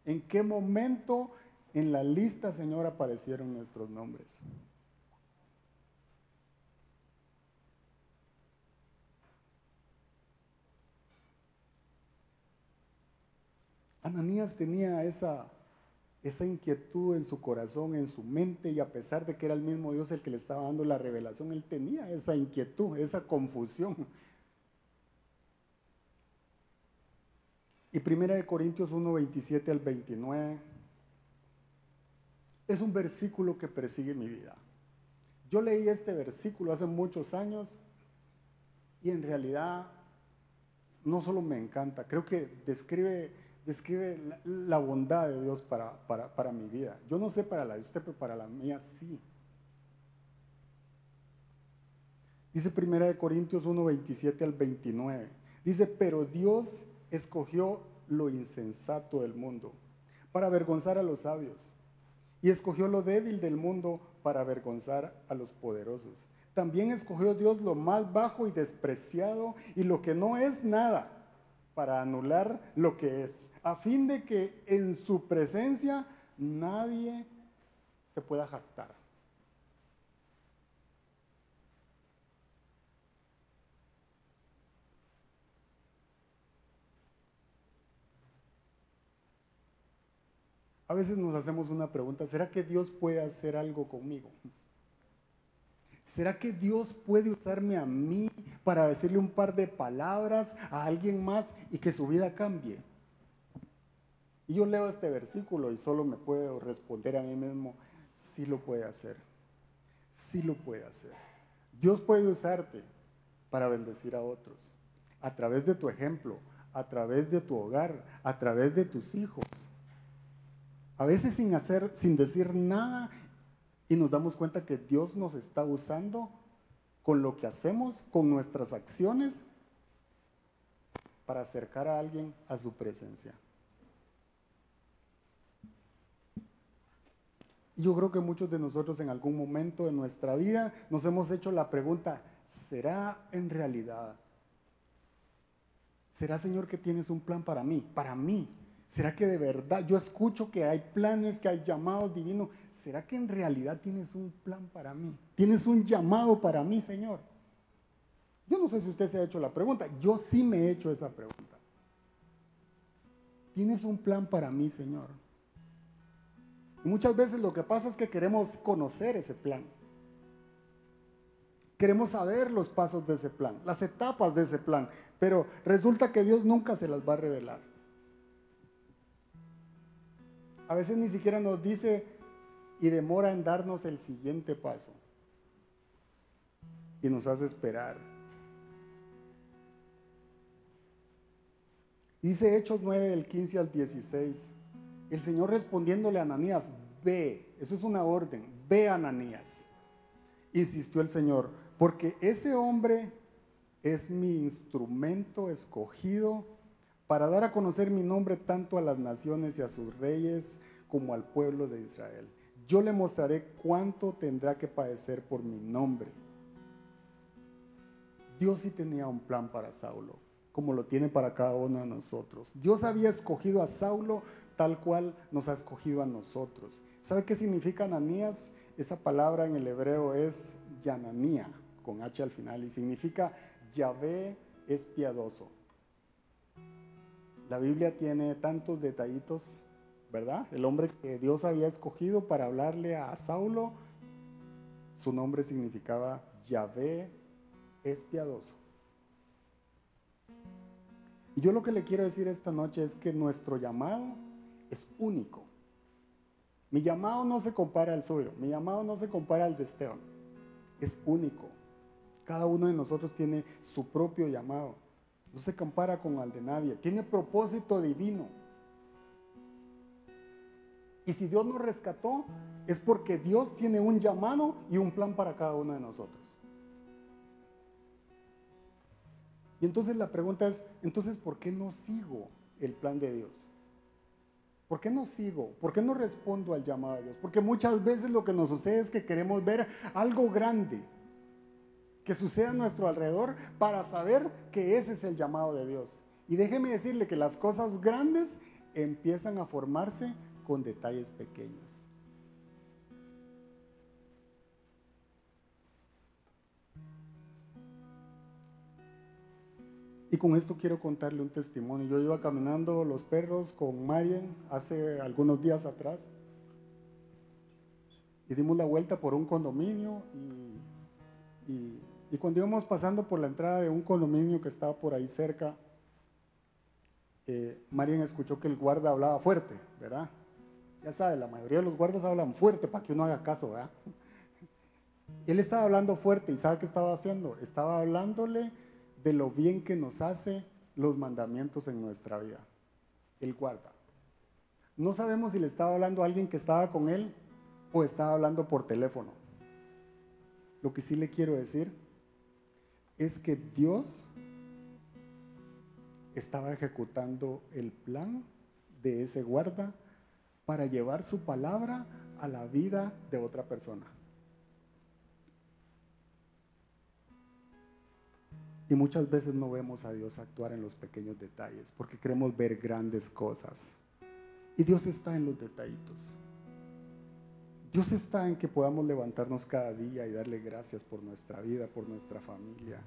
¿En qué momento en la lista, Señor, aparecieron nuestros nombres? Ananías tenía esa, esa inquietud en su corazón, en su mente, y a pesar de que era el mismo Dios el que le estaba dando la revelación, él tenía esa inquietud, esa confusión. Y Primera de Corintios 1, 27 al 29 es un versículo que persigue mi vida. Yo leí este versículo hace muchos años y en realidad no solo me encanta, creo que describe, describe la, bondad de Dios para, para, para, mi vida. Yo no sé para la de usted, pero para la mía sí. Dice Primera de Corintios 1, 27 al 29. Dice, pero Dios escogió lo insensato del mundo para avergonzar a los sabios y escogió lo débil del mundo para avergonzar a los poderosos. También escogió Dios lo más bajo y despreciado y lo que no es nada para anular lo que es, a fin de que en su presencia nadie se pueda jactar. A veces nos hacemos una pregunta, ¿será que Dios puede hacer algo conmigo? ¿Será que Dios puede usarme a mí para decirle un par de palabras a alguien más y que su vida cambie? Y yo leo este versículo y solo me puedo responder a mí mismo, sí lo puede hacer, sí lo puede hacer. Dios puede usarte para bendecir a otros, a través de tu ejemplo, a través de tu hogar, a través de tus hijos a veces sin hacer, sin decir nada, y nos damos cuenta que Dios nos está usando con lo que hacemos, con nuestras acciones, para acercar a alguien a su presencia. Yo creo que muchos de nosotros en algún momento de nuestra vida nos hemos hecho la pregunta, ¿será en realidad? ¿Será, Señor, que tienes un plan para mí? Para mí, ¿Será que de verdad yo escucho que hay planes, que hay llamados divinos? ¿Será que en realidad tienes un plan para mí? ¿Tienes un llamado para mí, Señor? Yo no sé si usted se ha hecho la pregunta. Yo sí me he hecho esa pregunta. ¿Tienes un plan para mí, Señor? Y muchas veces lo que pasa es que queremos conocer ese plan. Queremos saber los pasos de ese plan, las etapas de ese plan, pero resulta que Dios nunca se las va a revelar. A veces ni siquiera nos dice y demora en darnos el siguiente paso. Y nos hace esperar. Dice Hechos 9 del 15 al 16. El Señor respondiéndole a Ananías, ve, eso es una orden, ve Ananías. Insistió el Señor, porque ese hombre es mi instrumento escogido para dar a conocer mi nombre tanto a las naciones y a sus reyes como al pueblo de Israel. Yo le mostraré cuánto tendrá que padecer por mi nombre. Dios sí tenía un plan para Saulo, como lo tiene para cada uno de nosotros. Dios había escogido a Saulo tal cual nos ha escogido a nosotros. ¿Sabe qué significa Ananías? Esa palabra en el hebreo es Yananía, con H al final, y significa Yahvé es piadoso. La Biblia tiene tantos detallitos, ¿verdad? El hombre que Dios había escogido para hablarle a Saulo, su nombre significaba Yahvé es piadoso. Y yo lo que le quiero decir esta noche es que nuestro llamado es único. Mi llamado no se compara al suyo, mi llamado no se compara al de Esteban, es único. Cada uno de nosotros tiene su propio llamado. No se compara con el de nadie. Tiene propósito divino. Y si Dios nos rescató, es porque Dios tiene un llamado y un plan para cada uno de nosotros. Y entonces la pregunta es, entonces, ¿por qué no sigo el plan de Dios? ¿Por qué no sigo? ¿Por qué no respondo al llamado de Dios? Porque muchas veces lo que nos sucede es que queremos ver algo grande que suceda a nuestro alrededor para saber que ese es el llamado de Dios. Y déjeme decirle que las cosas grandes empiezan a formarse con detalles pequeños. Y con esto quiero contarle un testimonio. Yo iba caminando los perros con Marian hace algunos días atrás y dimos la vuelta por un condominio y, cuando íbamos pasando por la entrada de un condominio que estaba por ahí cerca, eh, Marian escuchó que el guarda hablaba fuerte, ¿verdad? Ya sabe, la mayoría de los guardas hablan fuerte para que uno haga caso, ¿verdad? Él estaba hablando fuerte y ¿sabe qué estaba haciendo? Estaba hablándole de lo bien que nos hace los mandamientos en nuestra vida. El guarda. No sabemos si le estaba hablando a alguien que estaba con él o estaba hablando por teléfono. Lo que sí le quiero decir es que Dios estaba ejecutando el plan de ese guarda para llevar su palabra a la vida de otra persona. Y muchas veces no vemos a Dios actuar en los pequeños detalles porque queremos ver grandes cosas. Y Dios está en los detallitos. Dios está en que podamos levantarnos cada día y darle gracias por nuestra vida, por nuestra familia.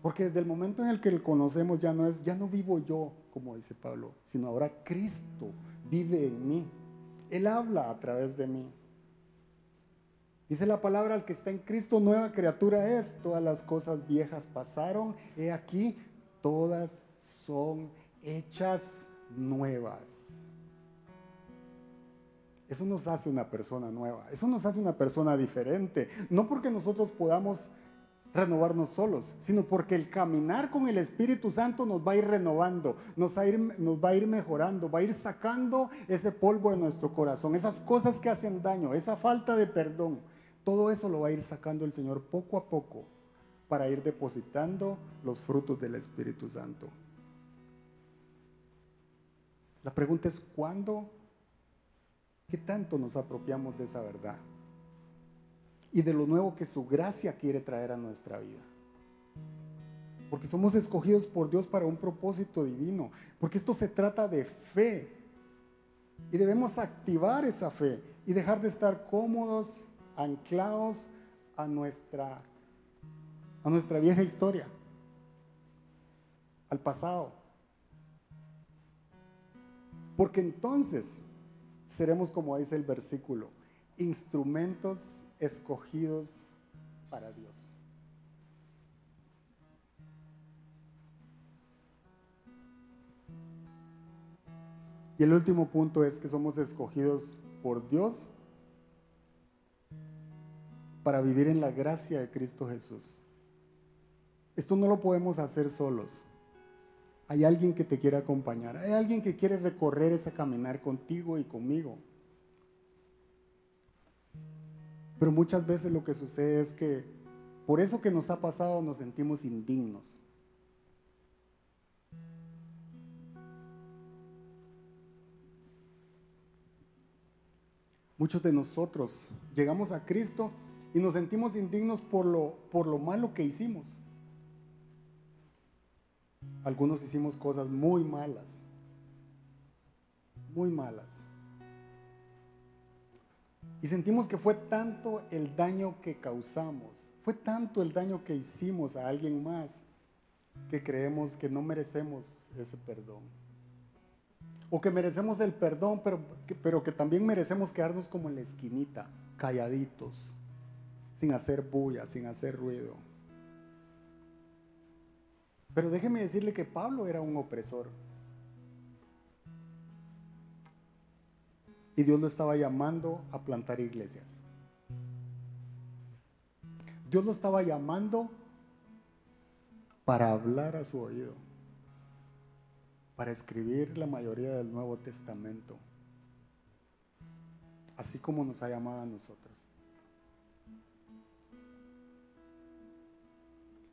Porque desde el momento en el que le conocemos ya no es, ya no vivo yo, como dice Pablo, sino ahora Cristo vive en mí. Él habla a través de mí. Dice la palabra, al que está en Cristo, nueva criatura es. Todas las cosas viejas pasaron. He aquí, todas son hechas nuevas. Eso nos hace una persona nueva, eso nos hace una persona diferente. No porque nosotros podamos renovarnos solos, sino porque el caminar con el Espíritu Santo nos va a ir renovando, nos va a ir, nos va a ir mejorando, va a ir sacando ese polvo de nuestro corazón, esas cosas que hacen daño, esa falta de perdón. Todo eso lo va a ir sacando el Señor poco a poco para ir depositando los frutos del Espíritu Santo. La pregunta es, ¿cuándo ¿Qué tanto nos apropiamos de esa verdad? Y de lo nuevo que su gracia quiere traer a nuestra vida. porque somos escogidos por Dios para un propósito divino, porque esto se trata de fe. Y debemos activar esa fe y dejar de estar cómodos, anclados a nuestra, a nuestra vieja historia, al pasado. Porque entonces seremos, como dice el versículo, instrumentos escogidos para Dios. Y el último punto es que somos escogidos por Dios para vivir en la gracia de Cristo Jesús. Esto no lo podemos hacer solos. Hay alguien que te quiere acompañar. Hay alguien que quiere recorrer ese caminar contigo y conmigo. Pero muchas veces lo que sucede es que por eso que nos ha pasado nos sentimos indignos. Muchos de nosotros llegamos a Cristo y nos sentimos indignos por lo, por lo malo que hicimos. Algunos hicimos cosas muy malas, muy malas. Y sentimos que fue tanto el daño que causamos, fue tanto el daño que hicimos a alguien más, que creemos que no merecemos ese perdón. O que merecemos el perdón, pero que, también merecemos quedarnos como en la esquinita, calladitos, sin hacer bulla, sin hacer ruido. Pero déjeme decirle que Pablo era un opresor. Y Dios lo estaba llamando a plantar iglesias. Dios lo estaba llamando para hablar a su oído, para escribir la mayoría del Nuevo Testamento, así como nos ha llamado a nosotros.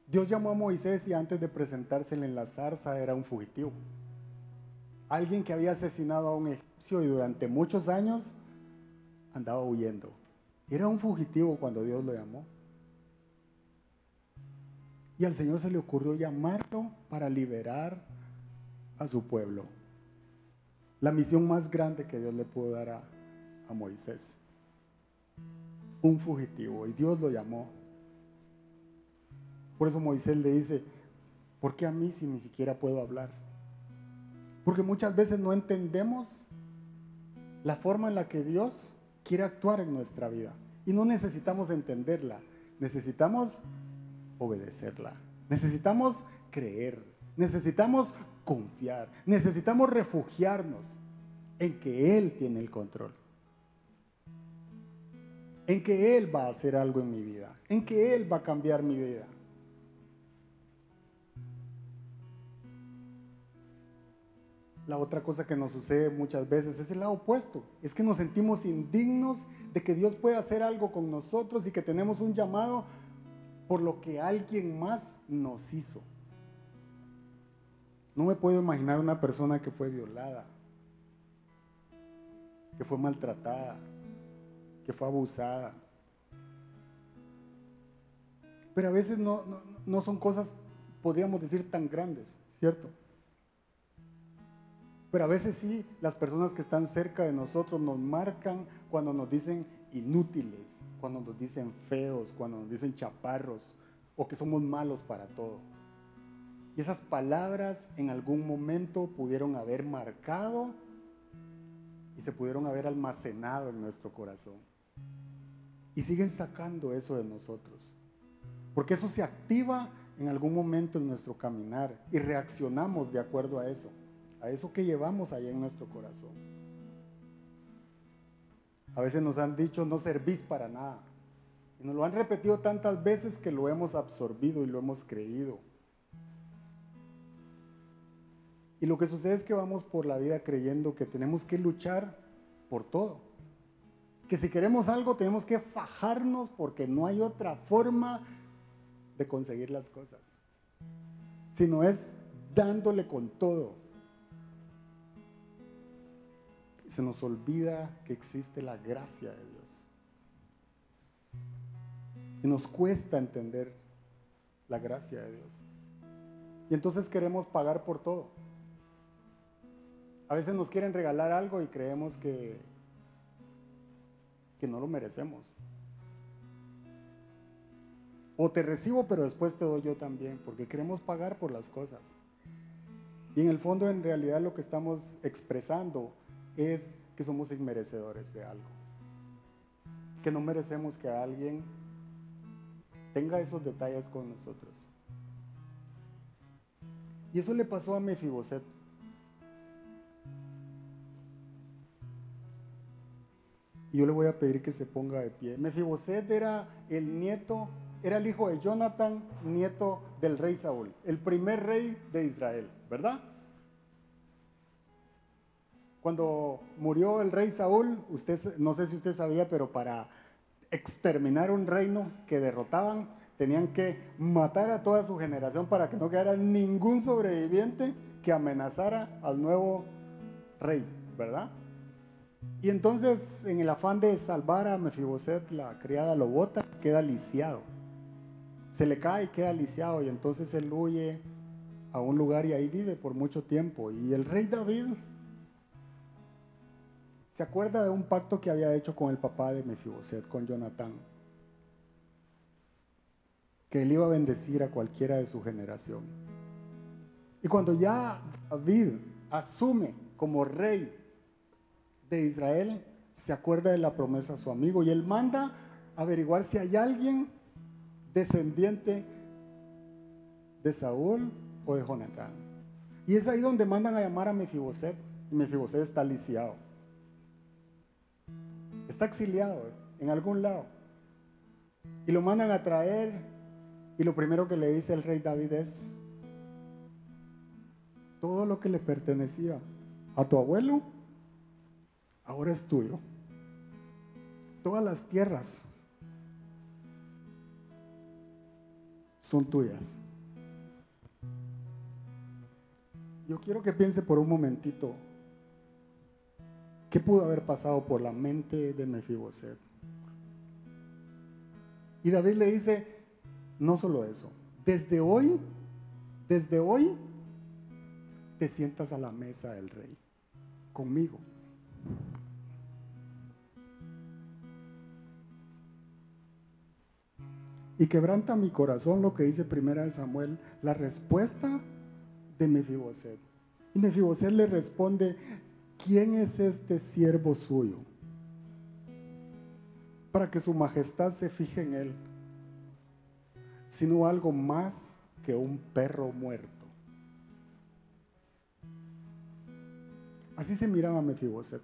Dios llamó a Moisés y antes de presentársele en la zarza era un fugitivo alguien que había asesinado a un egipcio y durante muchos años andaba huyendo. Era un fugitivo cuando Dios lo llamó. Y al Señor se le ocurrió llamarlo para liberar a su pueblo. La misión más grande que Dios le pudo dar a, Moisés. Un fugitivo. Y Dios lo llamó. Por eso Moisés le dice, ¿por qué a mí si ni siquiera puedo hablar? Porque muchas veces no entendemos la forma en la que Dios quiere actuar en nuestra vida. Y no necesitamos entenderla, necesitamos obedecerla. Necesitamos creer, necesitamos confiar, necesitamos refugiarnos en que Él tiene el control. En que Él va a hacer algo en mi vida, en que Él va a cambiar mi vida. La otra cosa que nos sucede muchas veces es el lado opuesto. Es que nos sentimos indignos de que Dios puede hacer algo con nosotros y que tenemos un llamado por lo que alguien más nos hizo. No me puedo imaginar una persona que fue violada, que fue maltratada, que fue abusada. Pero a veces no, no, no son cosas, podríamos decir, tan grandes, ¿cierto? Pero a veces sí, las personas que están cerca de nosotros nos marcan cuando nos dicen inútiles, cuando nos dicen feos, cuando nos dicen chaparros o que somos malos para todo. Y esas palabras en algún momento pudieron haber marcado y se pudieron haber almacenado en nuestro corazón. Y siguen sacando eso de nosotros. Porque eso se activa en algún momento en nuestro caminar y reaccionamos de acuerdo a eso a eso que llevamos ahí en nuestro corazón. A veces nos han dicho no servís para nada. Y nos lo han repetido tantas veces que lo hemos absorbido y lo hemos creído. Y lo que sucede es que vamos por la vida creyendo que tenemos que luchar por todo. Que si queremos algo tenemos que fajarnos porque no hay otra forma de conseguir las cosas. Sino es dándole con todo. Se nos olvida que existe la gracia de Dios. Y nos cuesta entender la gracia de Dios. Y entonces queremos pagar por todo. A veces nos quieren regalar algo y creemos que, que no lo merecemos. O te recibo, pero después te doy yo también, porque queremos pagar por las cosas. Y en el fondo, en realidad, lo que estamos expresando es que somos inmerecedores de algo. Que no merecemos que alguien tenga esos detalles con nosotros. Y eso le pasó a Mefiboset. Y yo le voy a pedir que se ponga de pie. Mefiboset era el nieto era el hijo de Jonathan, nieto del rey Saúl, el primer rey de Israel, ¿verdad? Cuando murió el rey Saúl, usted, no sé si usted sabía, pero para exterminar un reino que derrotaban, tenían que matar a toda su generación para que no quedara ningún sobreviviente que amenazara al nuevo rey, ¿verdad? Y entonces, en el afán de salvar a Mefiboset, la criada lo bota, queda lisiado se le cae y queda lisiado y entonces él huye a un lugar y ahí vive por mucho tiempo. Y el rey David se acuerda de un pacto que había hecho con el papá de Mefiboset, con Jonatán, que él iba a bendecir a cualquiera de su generación. Y cuando ya David asume como rey de Israel, se acuerda de la promesa a su amigo y él manda averiguar si hay alguien descendiente de Saúl o de Jonatán. Y es ahí donde mandan a llamar a Mefiboset. Y Mefiboset está lisiado. Está exiliado en algún lado. Y lo mandan a traer. Y lo primero que le dice el rey David es, todo lo que le pertenecía a tu abuelo, ahora es tuyo. Todas las tierras son tuyas. Yo quiero que piense por un momentito qué pudo haber pasado por la mente de Mefiboset. Y David le dice, no solo eso, desde hoy, desde hoy, te sientas a la mesa del rey, conmigo. Y quebranta mi corazón lo que dice primera de Samuel, la respuesta de Mefiboset. Y Mefiboset le responde, ¿quién es este siervo suyo? Para que su majestad se fije en él, sino algo más que un perro muerto. Así se miraba Mefiboset,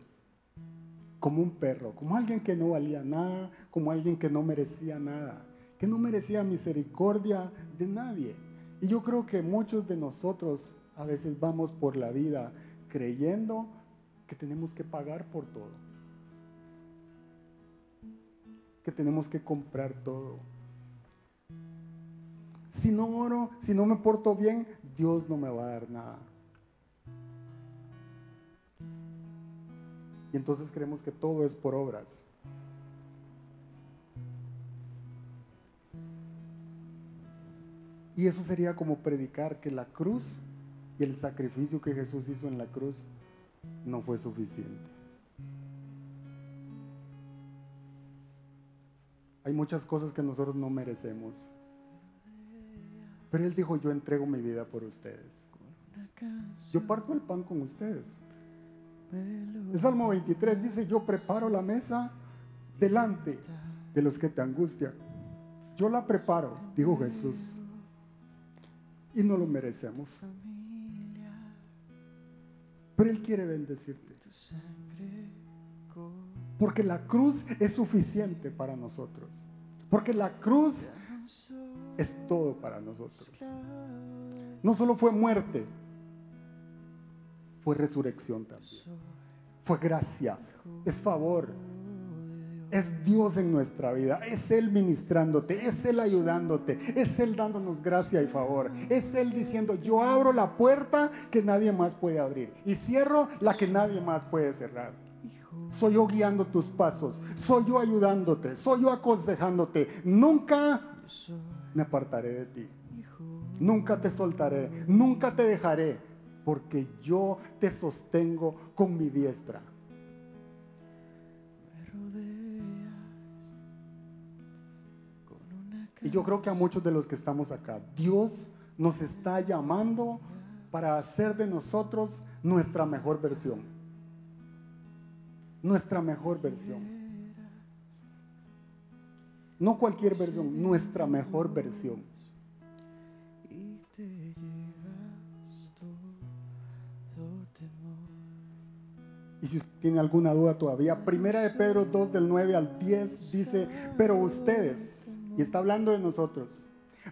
como un perro, como alguien que no valía nada, como alguien que no merecía nada que no merecía misericordia de nadie. Y yo creo que muchos de nosotros a veces vamos por la vida creyendo que tenemos que pagar por todo, que tenemos que comprar todo. Si no oro, si no me porto bien, Dios no me va a dar nada. Y entonces creemos que todo es por obras. Y eso sería como predicar que la cruz y el sacrificio que Jesús hizo en la cruz no fue suficiente. Hay muchas cosas que nosotros no merecemos. Pero Él dijo, yo entrego mi vida por ustedes. Yo parto el pan con ustedes. El Salmo 23 dice, yo preparo la mesa delante de los que te angustian. Yo la preparo, dijo Jesús y no lo merecemos. Pero Él quiere bendecirte. Porque la cruz es suficiente para nosotros. Porque la cruz es todo para nosotros. No solo fue muerte, fue resurrección también. Fue gracia, es favor, es Dios en nuestra vida, es Él ministrándote, es Él ayudándote, es Él dándonos gracia y favor, es Él diciendo, yo abro la puerta que nadie más puede abrir y cierro la que nadie más puede cerrar. Soy yo guiando tus pasos, soy yo ayudándote, soy yo aconsejándote, nunca me apartaré de ti. Nunca te soltaré, nunca te dejaré, porque yo te sostengo con mi diestra. Y yo creo que a muchos de los que estamos acá, Dios nos está llamando para hacer de nosotros nuestra mejor versión. Nuestra mejor versión. No cualquier versión, nuestra mejor versión. Y si usted tiene alguna duda todavía, Primera de Pedro 2 del 9 al 10 dice, pero ustedes, y está hablando de nosotros,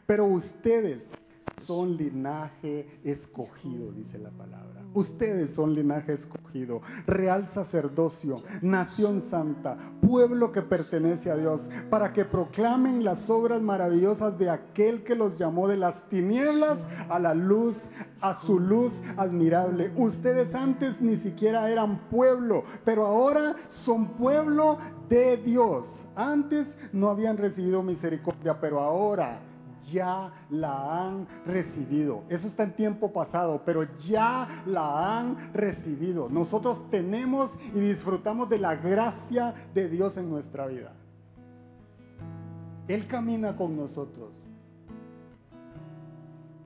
pero ustedes son linaje escogido, dice la palabra. Ustedes son linaje escogido, real sacerdocio, nación santa, pueblo que pertenece a Dios, para que proclamen las obras maravillosas de aquel que los llamó de las tinieblas a la luz, a su luz admirable. Ustedes antes ni siquiera eran pueblo, pero ahora son pueblo de Dios. Antes no habían recibido misericordia, pero ahora ya la han recibido. Eso está en tiempo pasado, pero ya la han recibido. Nosotros tenemos y disfrutamos de la gracia de Dios en nuestra vida. Él camina con nosotros.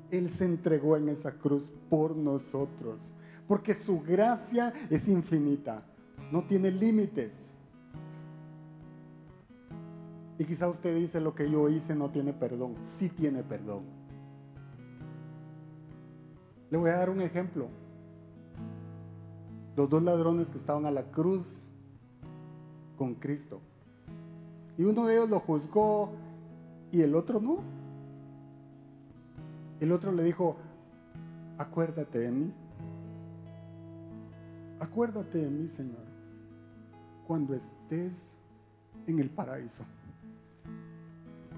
Él se entregó en esa cruz por nosotros, porque su gracia es infinita, no tiene límites. Y quizá usted dice lo que yo hice no tiene perdón. Sí tiene perdón. Le voy a dar un ejemplo. Los dos ladrones que estaban a la cruz con Cristo. Y uno de ellos lo juzgó y el otro no. El otro le dijo, acuérdate de mí. Acuérdate de mí, Señor, cuando estés en el paraíso.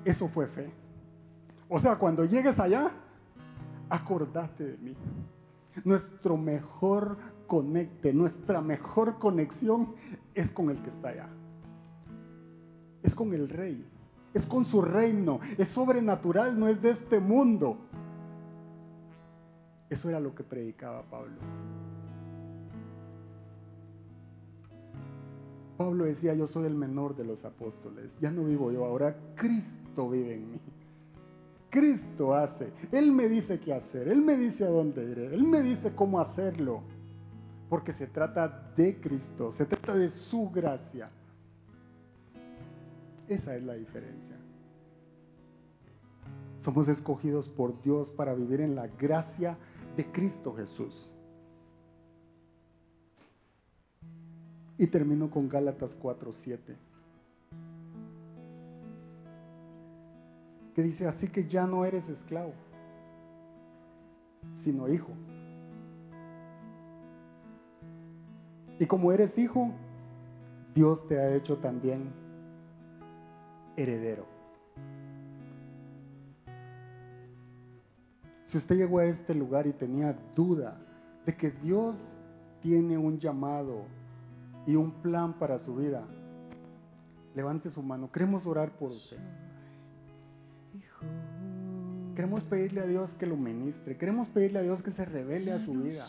Eso fue fe. O sea, cuando llegues allá, acordate de mí. Nuestro mejor conecte, nuestra mejor conexión es con el que está allá. Es con el rey, es con su reino, es sobrenatural, no es de este mundo. Eso era lo que predicaba Pablo. Pablo decía, yo soy el menor de los apóstoles, ya no vivo yo, ahora Cristo vive en mí. Cristo hace, Él me dice qué hacer, Él me dice a dónde ir, Él me dice cómo hacerlo, porque se trata de Cristo, se trata de su gracia. Esa es la diferencia. Somos escogidos por Dios para vivir en la gracia de Cristo Jesús. Y termino con Gálatas 4:7. Que dice, así que ya no eres esclavo, sino hijo. Y como eres hijo, Dios te ha hecho también heredero. Si usted llegó a este lugar y tenía duda de que Dios tiene un llamado y un plan para su vida, levante su mano. Queremos orar por usted. Queremos pedirle a Dios que lo ministre. Queremos pedirle a Dios que se revele a su vida.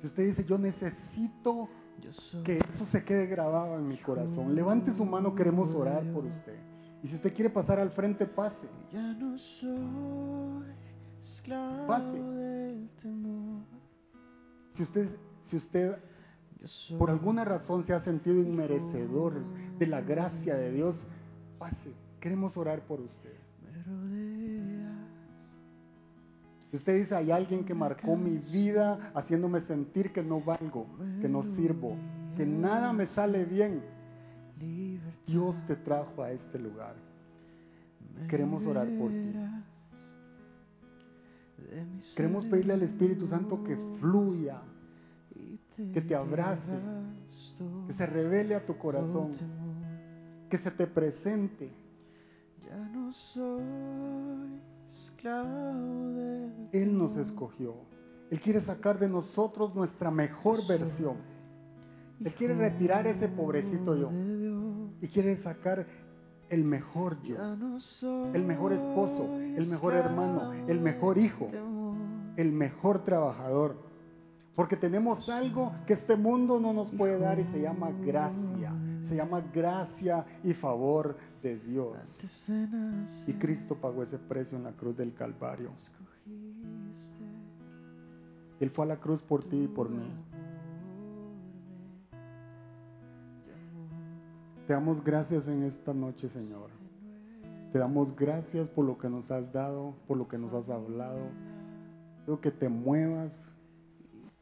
Si usted dice, yo necesito que eso se quede grabado en mi corazón, levante su mano, queremos orar por usted. Y si usted quiere pasar al frente, pase. Pase. Si usted, si usted por alguna razón se ha sentido inmerecedor de la gracia de Dios, pase. Queremos orar por usted. Si usted dice, hay alguien que marcó mi vida haciéndome sentir que no valgo, que no sirvo, que nada me sale bien, Dios te trajo a este lugar. Queremos orar por ti. Queremos pedirle al Espíritu Santo que fluya, que te abrace, que se revele a tu corazón, que se te presente. Él nos escogió. Él quiere sacar de nosotros nuestra mejor versión. Él quiere retirar ese pobrecito yo. Y quiere sacar el mejor yo, el mejor esposo, el mejor hermano, el mejor hijo, el mejor trabajador. Porque tenemos algo que este mundo no nos puede dar y se llama gracia. Se llama gracia y favor de Dios. Y Cristo pagó ese precio en la cruz del Calvario. Él fue a la cruz por ti y por mí. Te damos gracias en esta noche, Señor. Te damos gracias por lo que nos has dado, por lo que nos has hablado. Quiero que te muevas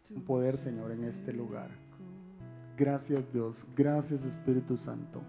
con poder, Señor, en este lugar. Gracias, Dios. Gracias, Espíritu Santo.